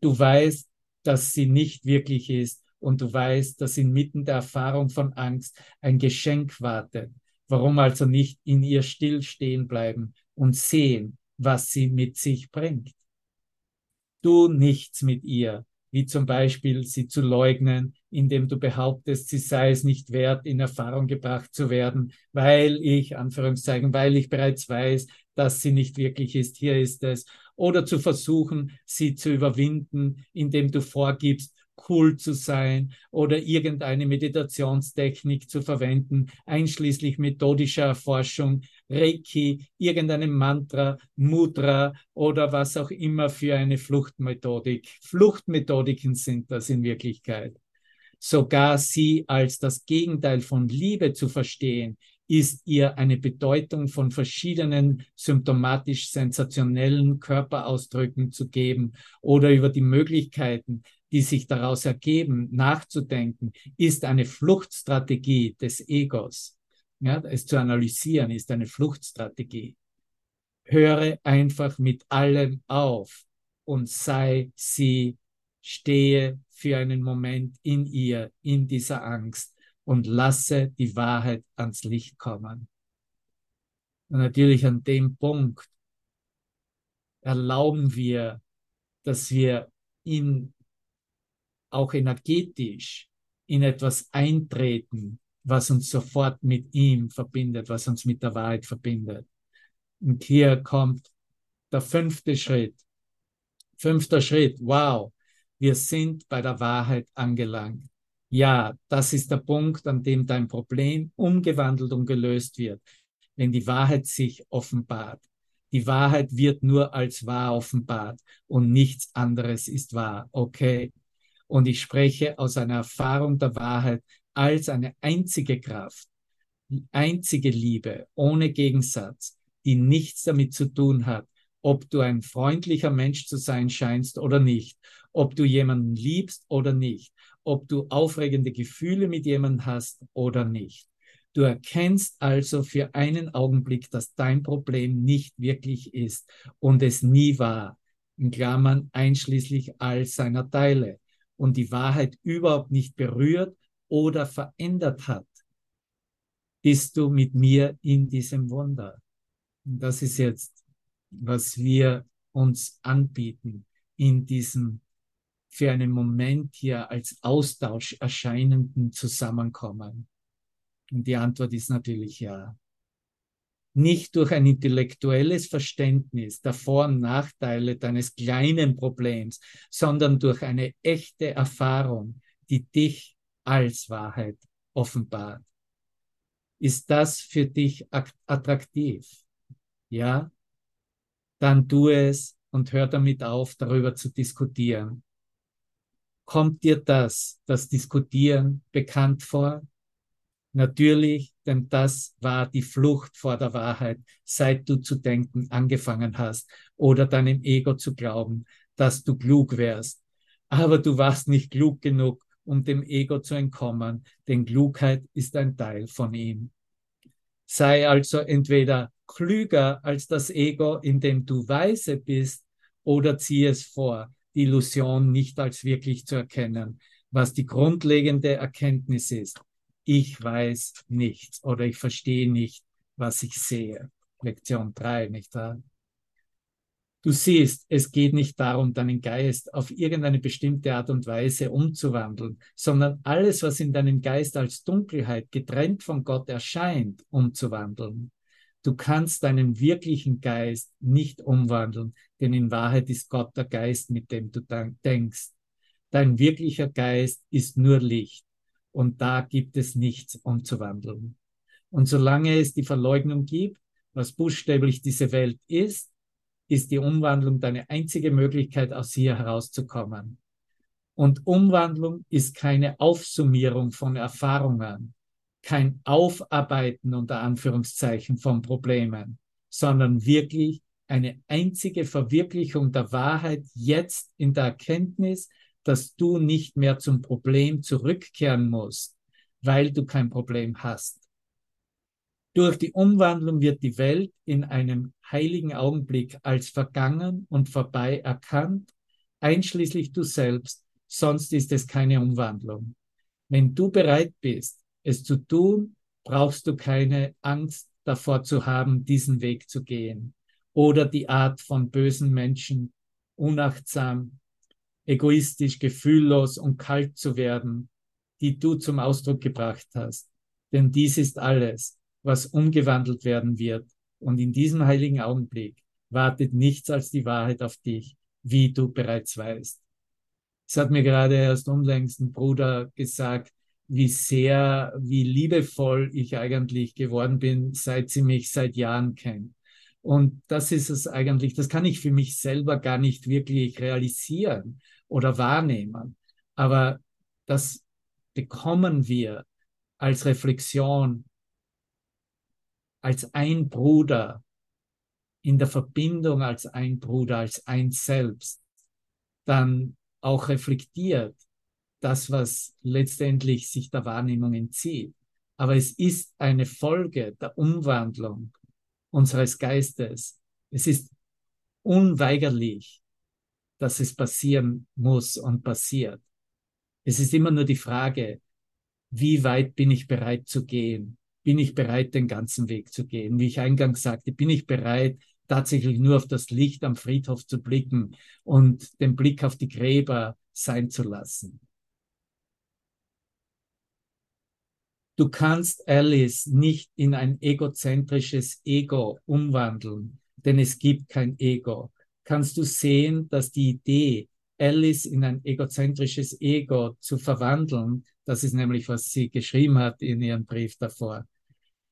Du weißt, dass sie nicht wirklich ist und du weißt, dass inmitten der Erfahrung von Angst ein Geschenk wartet. Warum also nicht in ihr still stehen bleiben und sehen, was sie mit sich bringt? Tu nichts mit ihr, wie zum Beispiel sie zu leugnen, indem du behauptest, sie sei es nicht wert, in Erfahrung gebracht zu werden, weil ich, Anführungszeichen, weil ich bereits weiß, dass sie nicht wirklich ist, hier ist es. Oder zu versuchen, sie zu überwinden, indem du vorgibst, cool zu sein oder irgendeine Meditationstechnik zu verwenden, einschließlich methodischer Erforschung, Reiki, irgendeinem Mantra, Mudra oder was auch immer für eine Fluchtmethodik. Fluchtmethodiken sind das in Wirklichkeit. Sogar sie als das Gegenteil von Liebe zu verstehen, ist ihr eine Bedeutung von verschiedenen symptomatisch sensationellen Körperausdrücken zu geben oder über die Möglichkeiten, die sich daraus ergeben, nachzudenken, ist eine Fluchtstrategie des Egos. Ja, es zu analysieren ist eine Fluchtstrategie. Höre einfach mit allem auf und sei sie, stehe für einen Moment in ihr, in dieser Angst und lasse die Wahrheit ans Licht kommen. Und natürlich an dem Punkt erlauben wir, dass wir in auch energetisch in etwas eintreten, was uns sofort mit ihm verbindet, was uns mit der Wahrheit verbindet. Und hier kommt der fünfte Schritt. Fünfter Schritt, wow, wir sind bei der Wahrheit angelangt. Ja, das ist der Punkt, an dem dein Problem umgewandelt und gelöst wird, wenn die Wahrheit sich offenbart. Die Wahrheit wird nur als wahr offenbart und nichts anderes ist wahr. Okay, und ich spreche aus einer Erfahrung der Wahrheit als eine einzige Kraft, einzige Liebe, ohne Gegensatz, die nichts damit zu tun hat, ob du ein freundlicher Mensch zu sein scheinst oder nicht, ob du jemanden liebst oder nicht, ob du aufregende Gefühle mit jemandem hast oder nicht. Du erkennst also für einen Augenblick, dass dein Problem nicht wirklich ist und es nie war, in Klammern einschließlich all seiner Teile und die Wahrheit überhaupt nicht berührt oder verändert hat, bist du mit mir in diesem Wunder. Und das ist jetzt, was wir uns anbieten in diesem für einen Moment hier als Austausch erscheinenden Zusammenkommen. Und die Antwort ist natürlich ja nicht durch ein intellektuelles Verständnis der Vor- und Nachteile deines kleinen Problems, sondern durch eine echte Erfahrung, die dich als Wahrheit offenbart. Ist das für dich attraktiv? Ja? Dann tu es und hör damit auf, darüber zu diskutieren. Kommt dir das, das Diskutieren, bekannt vor? Natürlich, denn das war die Flucht vor der Wahrheit, seit du zu denken angefangen hast oder deinem Ego zu glauben, dass du klug wärst. Aber du warst nicht klug genug, um dem Ego zu entkommen, denn Klugheit ist ein Teil von ihm. Sei also entweder klüger als das Ego, indem du weise bist, oder zieh es vor, die Illusion nicht als wirklich zu erkennen, was die grundlegende Erkenntnis ist ich weiß nichts oder ich verstehe nicht, was ich sehe. Lektion 3, nicht wahr? Du siehst, es geht nicht darum, deinen Geist auf irgendeine bestimmte Art und Weise umzuwandeln, sondern alles, was in deinem Geist als Dunkelheit getrennt von Gott erscheint, umzuwandeln. Du kannst deinen wirklichen Geist nicht umwandeln, denn in Wahrheit ist Gott der Geist, mit dem du denkst. Dein wirklicher Geist ist nur Licht und da gibt es nichts umzuwandeln. Und solange es die Verleugnung gibt, was buchstäblich diese Welt ist, ist die Umwandlung deine einzige Möglichkeit, aus hier herauszukommen. Und Umwandlung ist keine Aufsummierung von Erfahrungen, kein Aufarbeiten unter Anführungszeichen von Problemen, sondern wirklich eine einzige Verwirklichung der Wahrheit jetzt in der Erkenntnis, dass du nicht mehr zum Problem zurückkehren musst, weil du kein Problem hast. Durch die Umwandlung wird die Welt in einem heiligen Augenblick als vergangen und vorbei erkannt, einschließlich du selbst, sonst ist es keine Umwandlung. Wenn du bereit bist, es zu tun, brauchst du keine Angst davor zu haben, diesen Weg zu gehen oder die Art von bösen Menschen, unachtsam, egoistisch, gefühllos und kalt zu werden, die du zum Ausdruck gebracht hast. Denn dies ist alles, was umgewandelt werden wird. Und in diesem heiligen Augenblick wartet nichts als die Wahrheit auf dich, wie du bereits weißt. Es hat mir gerade erst unlängst ein Bruder gesagt, wie sehr, wie liebevoll ich eigentlich geworden bin, seit sie mich seit Jahren kennt. Und das ist es eigentlich, das kann ich für mich selber gar nicht wirklich realisieren oder wahrnehmen. Aber das bekommen wir als Reflexion, als ein Bruder, in der Verbindung als ein Bruder, als ein Selbst, dann auch reflektiert das, was letztendlich sich der Wahrnehmung entzieht. Aber es ist eine Folge der Umwandlung unseres Geistes. Es ist unweigerlich, dass es passieren muss und passiert. Es ist immer nur die Frage, wie weit bin ich bereit zu gehen? Bin ich bereit, den ganzen Weg zu gehen? Wie ich eingangs sagte, bin ich bereit, tatsächlich nur auf das Licht am Friedhof zu blicken und den Blick auf die Gräber sein zu lassen? Du kannst Alice nicht in ein egozentrisches Ego umwandeln, denn es gibt kein Ego. Kannst du sehen, dass die Idee, Alice in ein egozentrisches Ego zu verwandeln, das ist nämlich, was sie geschrieben hat in ihrem Brief davor,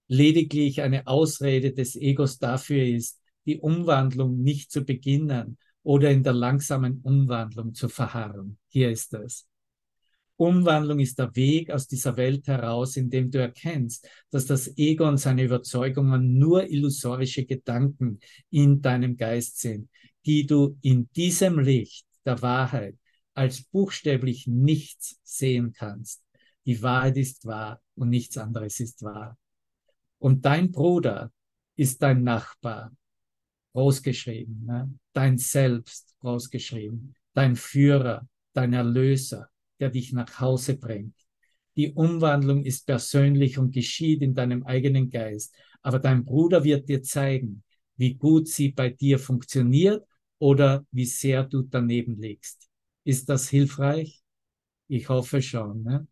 lediglich eine Ausrede des Egos dafür ist, die Umwandlung nicht zu beginnen oder in der langsamen Umwandlung zu verharren. Hier ist es. Umwandlung ist der Weg aus dieser Welt heraus, in dem du erkennst, dass das Ego und seine Überzeugungen nur illusorische Gedanken in deinem Geist sind, die du in diesem Licht der Wahrheit als buchstäblich nichts sehen kannst. Die Wahrheit ist wahr und nichts anderes ist wahr. Und dein Bruder ist dein Nachbar, großgeschrieben, ne? dein Selbst, großgeschrieben, dein Führer, dein Erlöser, der dich nach Hause bringt. Die Umwandlung ist persönlich und geschieht in deinem eigenen Geist. Aber dein Bruder wird dir zeigen, wie gut sie bei dir funktioniert oder wie sehr du daneben liegst. Ist das hilfreich? Ich hoffe schon. Ne?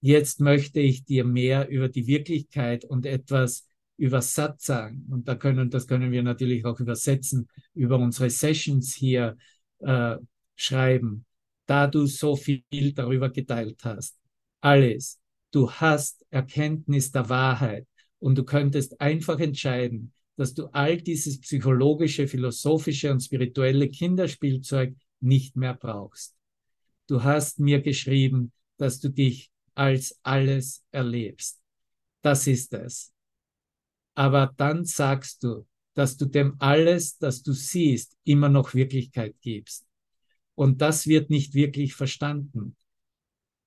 Jetzt möchte ich dir mehr über die Wirklichkeit und etwas über Satsang, und da können, das können wir natürlich auch übersetzen, über unsere Sessions hier äh, schreiben da du so viel darüber geteilt hast. Alles. Du hast Erkenntnis der Wahrheit und du könntest einfach entscheiden, dass du all dieses psychologische, philosophische und spirituelle Kinderspielzeug nicht mehr brauchst. Du hast mir geschrieben, dass du dich als alles erlebst. Das ist es. Aber dann sagst du, dass du dem alles, das du siehst, immer noch Wirklichkeit gibst. Und das wird nicht wirklich verstanden.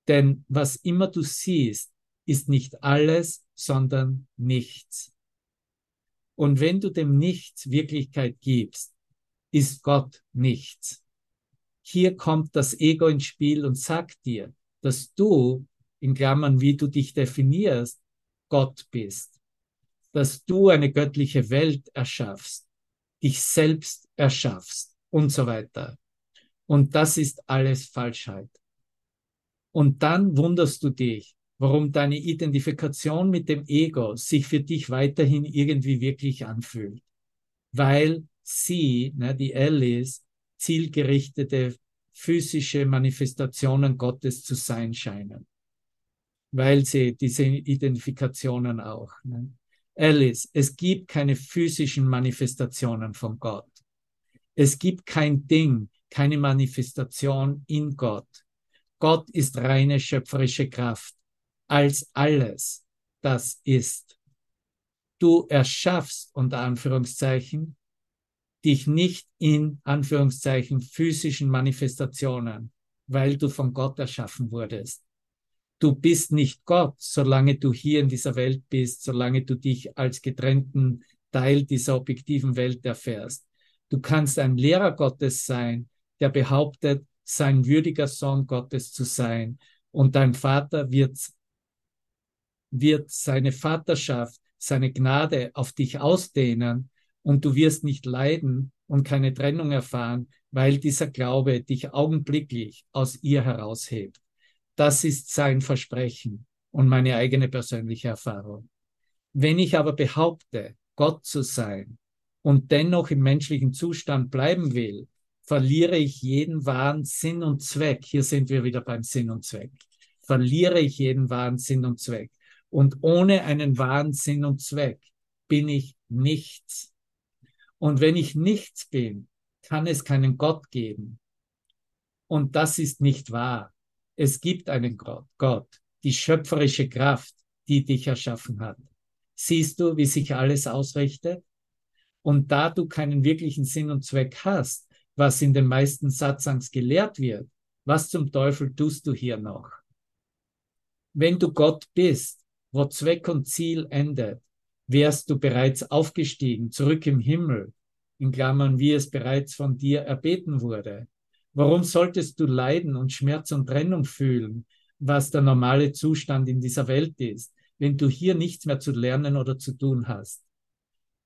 Denn was immer du siehst, ist nicht alles, sondern nichts. Und wenn du dem Nichts Wirklichkeit gibst, ist Gott nichts. Hier kommt das Ego ins Spiel und sagt dir, dass du, in Klammern, wie du dich definierst, Gott bist. Dass du eine göttliche Welt erschaffst, dich selbst erschaffst und so weiter. Und das ist alles Falschheit. Und dann wunderst du dich, warum deine Identifikation mit dem Ego sich für dich weiterhin irgendwie wirklich anfühlt. Weil sie, ne, die Alice, zielgerichtete physische Manifestationen Gottes zu sein scheinen. Weil sie diese Identifikationen auch. Ne? Alice, es gibt keine physischen Manifestationen von Gott. Es gibt kein Ding, keine Manifestation in Gott. Gott ist reine schöpferische Kraft als alles, das ist. Du erschaffst unter Anführungszeichen dich nicht in Anführungszeichen physischen Manifestationen, weil du von Gott erschaffen wurdest. Du bist nicht Gott, solange du hier in dieser Welt bist, solange du dich als getrennten Teil dieser objektiven Welt erfährst. Du kannst ein Lehrer Gottes sein, der behauptet, sein würdiger Sohn Gottes zu sein. Und dein Vater wird, wird seine Vaterschaft, seine Gnade auf dich ausdehnen und du wirst nicht leiden und keine Trennung erfahren, weil dieser Glaube dich augenblicklich aus ihr heraushebt. Das ist sein Versprechen und meine eigene persönliche Erfahrung. Wenn ich aber behaupte, Gott zu sein und dennoch im menschlichen Zustand bleiben will, verliere ich jeden wahren Sinn und Zweck. Hier sind wir wieder beim Sinn und Zweck. Verliere ich jeden wahren Sinn und Zweck. Und ohne einen wahren Sinn und Zweck bin ich nichts. Und wenn ich nichts bin, kann es keinen Gott geben. Und das ist nicht wahr. Es gibt einen Gott, Gott, die schöpferische Kraft, die dich erschaffen hat. Siehst du, wie sich alles ausrichtet? Und da du keinen wirklichen Sinn und Zweck hast, was in den meisten Satsangs gelehrt wird, was zum Teufel tust du hier noch? Wenn du Gott bist, wo Zweck und Ziel endet, wärst du bereits aufgestiegen, zurück im Himmel, in Klammern, wie es bereits von dir erbeten wurde. Warum solltest du Leiden und Schmerz und Trennung fühlen, was der normale Zustand in dieser Welt ist, wenn du hier nichts mehr zu lernen oder zu tun hast?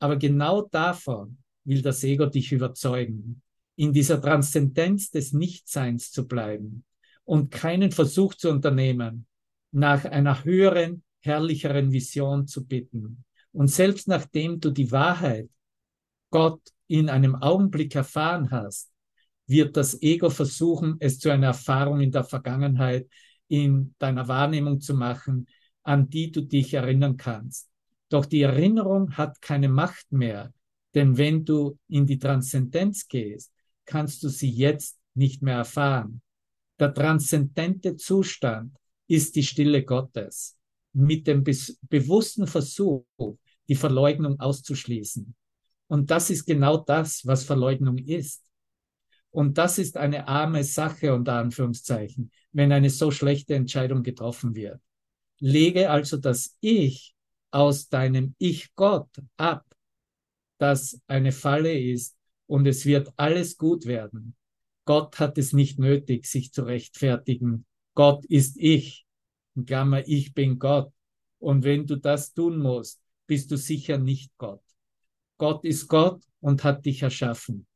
Aber genau davon will das Ego dich überzeugen, in dieser Transzendenz des Nichtseins zu bleiben und keinen Versuch zu unternehmen, nach einer höheren, herrlicheren Vision zu bitten. Und selbst nachdem du die Wahrheit, Gott in einem Augenblick erfahren hast, wird das Ego versuchen, es zu einer Erfahrung in der Vergangenheit, in deiner Wahrnehmung zu machen, an die du dich erinnern kannst. Doch die Erinnerung hat keine Macht mehr, denn wenn du in die Transzendenz gehst, kannst du sie jetzt nicht mehr erfahren. Der transzendente Zustand ist die Stille Gottes mit dem bewussten Versuch, die Verleugnung auszuschließen. Und das ist genau das, was Verleugnung ist. Und das ist eine arme Sache unter Anführungszeichen, wenn eine so schlechte Entscheidung getroffen wird. Lege also das Ich aus deinem Ich Gott ab, das eine Falle ist und es wird alles gut werden. Gott hat es nicht nötig, sich zu rechtfertigen. Gott ist ich. In Klammer, ich bin Gott. Und wenn du das tun musst, bist du sicher nicht Gott. Gott ist Gott und hat dich erschaffen.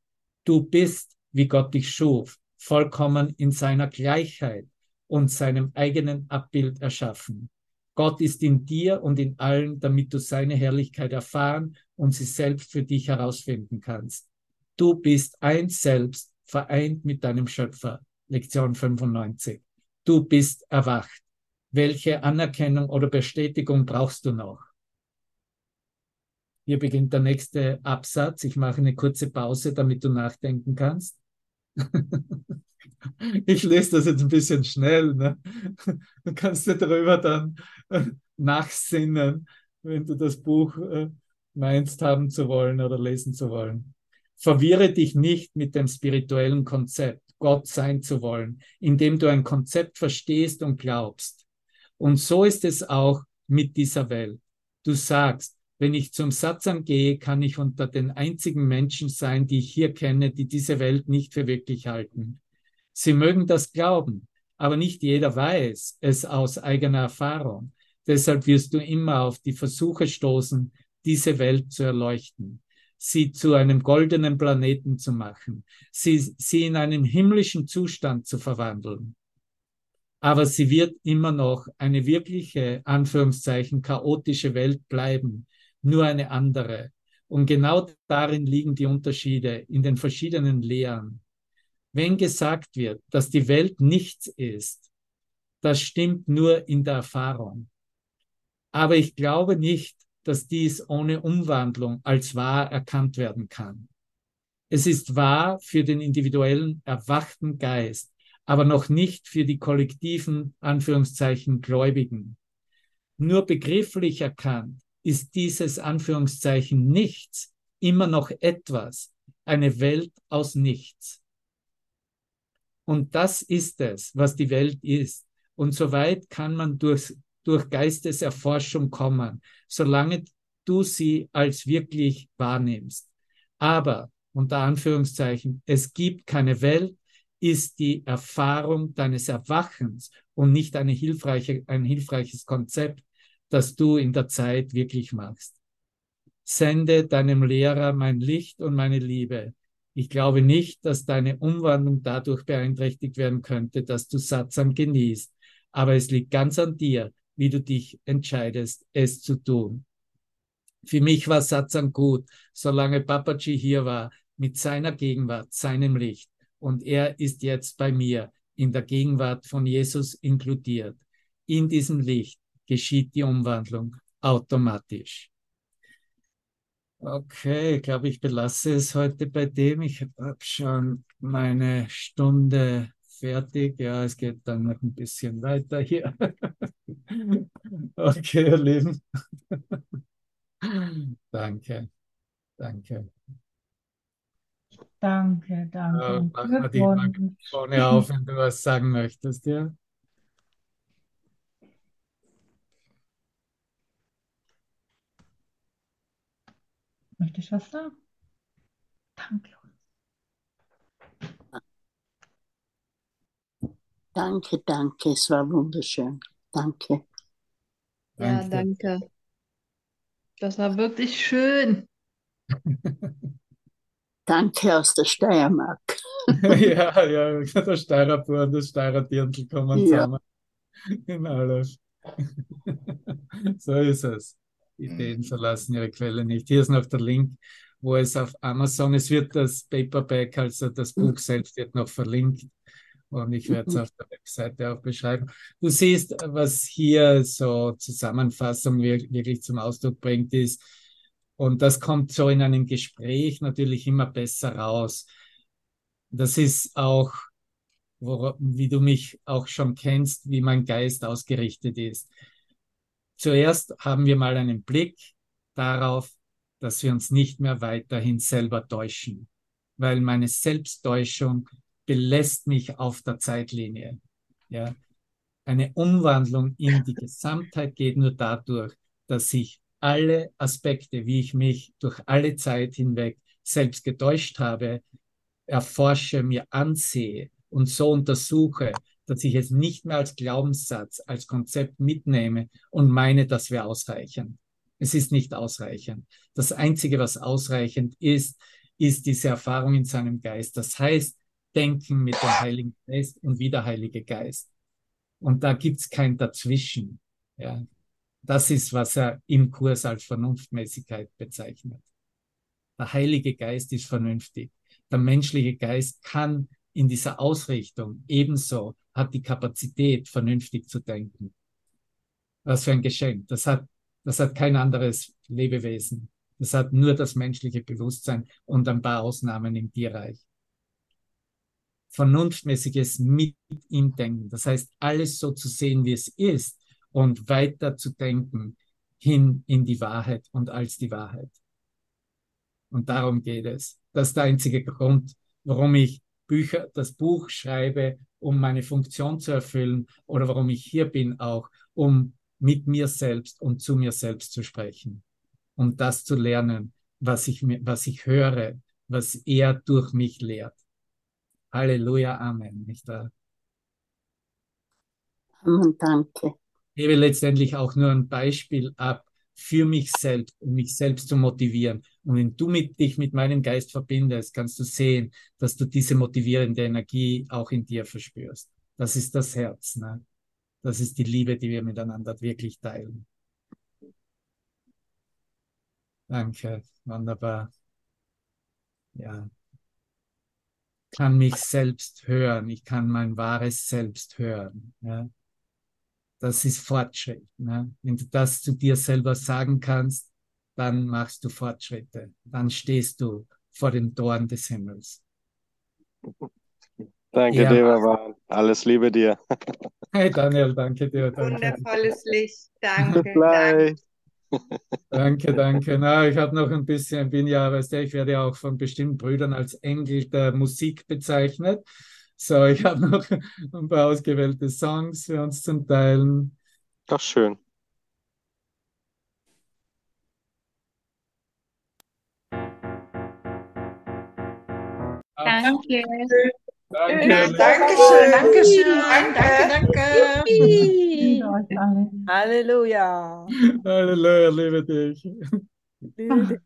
Du bist wie Gott dich schuf, vollkommen in seiner Gleichheit und seinem eigenen Abbild erschaffen. Gott ist in dir und in allen, damit du seine Herrlichkeit erfahren und sie selbst für dich herausfinden kannst. Du bist eins selbst, vereint mit deinem Schöpfer. Lektion 95. Du bist erwacht. Welche Anerkennung oder Bestätigung brauchst du noch? Hier beginnt der nächste Absatz. Ich mache eine kurze Pause, damit du nachdenken kannst. [LAUGHS] ich lese das jetzt ein bisschen schnell. Ne? Du kannst dir darüber dann äh, nachsinnen, wenn du das Buch äh, meinst haben zu wollen oder lesen zu wollen. Verwirre dich nicht mit dem spirituellen Konzept, Gott sein zu wollen, indem du ein Konzept verstehst und glaubst. Und so ist es auch mit dieser Welt. Du sagst, wenn ich zum Satzang gehe, kann ich unter den einzigen Menschen sein, die ich hier kenne, die diese Welt nicht für wirklich halten. Sie mögen das glauben, aber nicht jeder weiß es aus eigener Erfahrung. Deshalb wirst du immer auf die Versuche stoßen, diese Welt zu erleuchten, sie zu einem goldenen Planeten zu machen, sie, sie in einen himmlischen Zustand zu verwandeln. Aber sie wird immer noch eine wirkliche, Anführungszeichen, chaotische Welt bleiben, nur eine andere. Und genau darin liegen die Unterschiede in den verschiedenen Lehren. Wenn gesagt wird, dass die Welt nichts ist, das stimmt nur in der Erfahrung. Aber ich glaube nicht, dass dies ohne Umwandlung als wahr erkannt werden kann. Es ist wahr für den individuellen erwachten Geist, aber noch nicht für die kollektiven Anführungszeichen Gläubigen. Nur begrifflich erkannt ist dieses Anführungszeichen nichts immer noch etwas, eine Welt aus nichts. Und das ist es, was die Welt ist. Und soweit kann man durch, durch Geisteserforschung kommen, solange du sie als wirklich wahrnimmst. Aber, unter Anführungszeichen, es gibt keine Welt, ist die Erfahrung deines Erwachens und nicht eine hilfreiche, ein hilfreiches Konzept, das du in der Zeit wirklich machst. Sende deinem Lehrer mein Licht und meine Liebe. Ich glaube nicht, dass deine Umwandlung dadurch beeinträchtigt werden könnte, dass du Satsang genießt. Aber es liegt ganz an dir, wie du dich entscheidest, es zu tun. Für mich war Satsang gut, solange Papaji hier war, mit seiner Gegenwart, seinem Licht. Und er ist jetzt bei mir, in der Gegenwart von Jesus inkludiert. In diesem Licht geschieht die Umwandlung automatisch. Okay, ich glaube, ich belasse es heute bei dem. Ich habe schon meine Stunde fertig. Ja, es geht dann noch ein bisschen weiter hier. [LAUGHS] Okay, ihr Lieben. Danke. Danke. Danke, danke. Äh, mach mal die Mikrofone auf, wenn du was sagen möchtest, ja? Möchte ich was sagen? Danke. Danke, danke. Es war wunderschön. Danke. Ja, danke. Das war wirklich schön. [LAUGHS] Danke aus der Steiermark. [LAUGHS] ja, ja, der Steirerbur und das Steirer Dirndl kommen Ja. zusammen. In alles. [LAUGHS] so ist es. Ideen verlassen ihre Quelle nicht. Hier ist noch der Link, wo es auf Amazon, es wird das Paperback, also das Buch selbst wird noch verlinkt. Und ich werde es auf der Webseite auch beschreiben. Du siehst, was hier so Zusammenfassung wir- wirklich zum Ausdruck bringt, ist, und das kommt so in einem Gespräch natürlich immer besser raus. Das ist auch, wie du mich auch schon kennst, wie mein Geist ausgerichtet ist. Zuerst haben wir mal einen Blick darauf, dass wir uns nicht mehr weiterhin selber täuschen, weil meine Selbsttäuschung belässt mich auf der Zeitlinie. Ja. Eine Umwandlung in die Gesamtheit geht nur dadurch, dass ich alle Aspekte, wie ich mich durch alle Zeit hinweg selbst getäuscht habe, erforsche, mir ansehe und so untersuche, dass ich es nicht mehr als Glaubenssatz, als Konzept mitnehme und meine, das wäre ausreichend. Es ist nicht ausreichend. Das Einzige, was ausreichend ist, ist diese Erfahrung in seinem Geist. Das heißt, Denken mit dem Heiligen Geist und wie der Heilige Geist. Und da gibt's kein Dazwischen. Ja. Das ist, was er im Kurs als Vernunftmäßigkeit bezeichnet. Der Heilige Geist ist vernünftig. Der menschliche Geist kann in dieser Ausrichtung ebenso, hat die Kapazität, vernünftig zu denken. Was für ein Geschenk. Das hat, das hat kein anderes Lebewesen. Das hat nur das menschliche Bewusstsein und ein paar Ausnahmen im Tierreich. Vernunftmäßiges mit ihm denken. Das heißt, alles so zu sehen, wie es ist und weiter zu denken hin in die Wahrheit und als die Wahrheit. Und darum geht es. Das ist der einzige Grund, warum ich Bücher, das Buch schreibe, um meine Funktion zu erfüllen oder warum ich hier bin auch, um mit mir selbst und zu mir selbst zu sprechen, um das zu lernen, was ich, was ich höre, was er durch mich lehrt. Halleluja, Amen. Nicht wahr? Amen, danke. Ich gebe letztendlich auch nur ein Beispiel ab für mich selbst, um mich selbst zu motivieren. Und wenn du mit, dich mit meinem Geist verbindest, kannst du sehen, dass du diese motivierende Energie auch in dir verspürst. Das ist das Herz. Ne? Das ist die Liebe, die wir miteinander wirklich teilen. Danke, wunderbar. Ja. Kann mich selbst hören. Ich kann mein wahres Selbst hören. Ja das ist Fortschritt. Ne? Wenn du das zu dir selber sagen kannst, dann machst du Fortschritte, dann stehst du vor den Toren des Himmels. Danke, Ja. Devavan. Alles Liebe dir. Hey Daniel, danke dir. Danke, Wundervolles Licht. Danke. Bis gleich. danke. Danke. Na, ich habe noch ein bisschen, bin ja, weißt du, ich werde ja auch von bestimmten Brüdern als Engel der Musik bezeichnet. So, ich habe noch ein paar ausgewählte Songs für uns zum Teilen. Doch schön. Danke. Danke. Dankeschön. Dankeschön. Danke, danke. Liebe euch alle. Halleluja. Halleluja,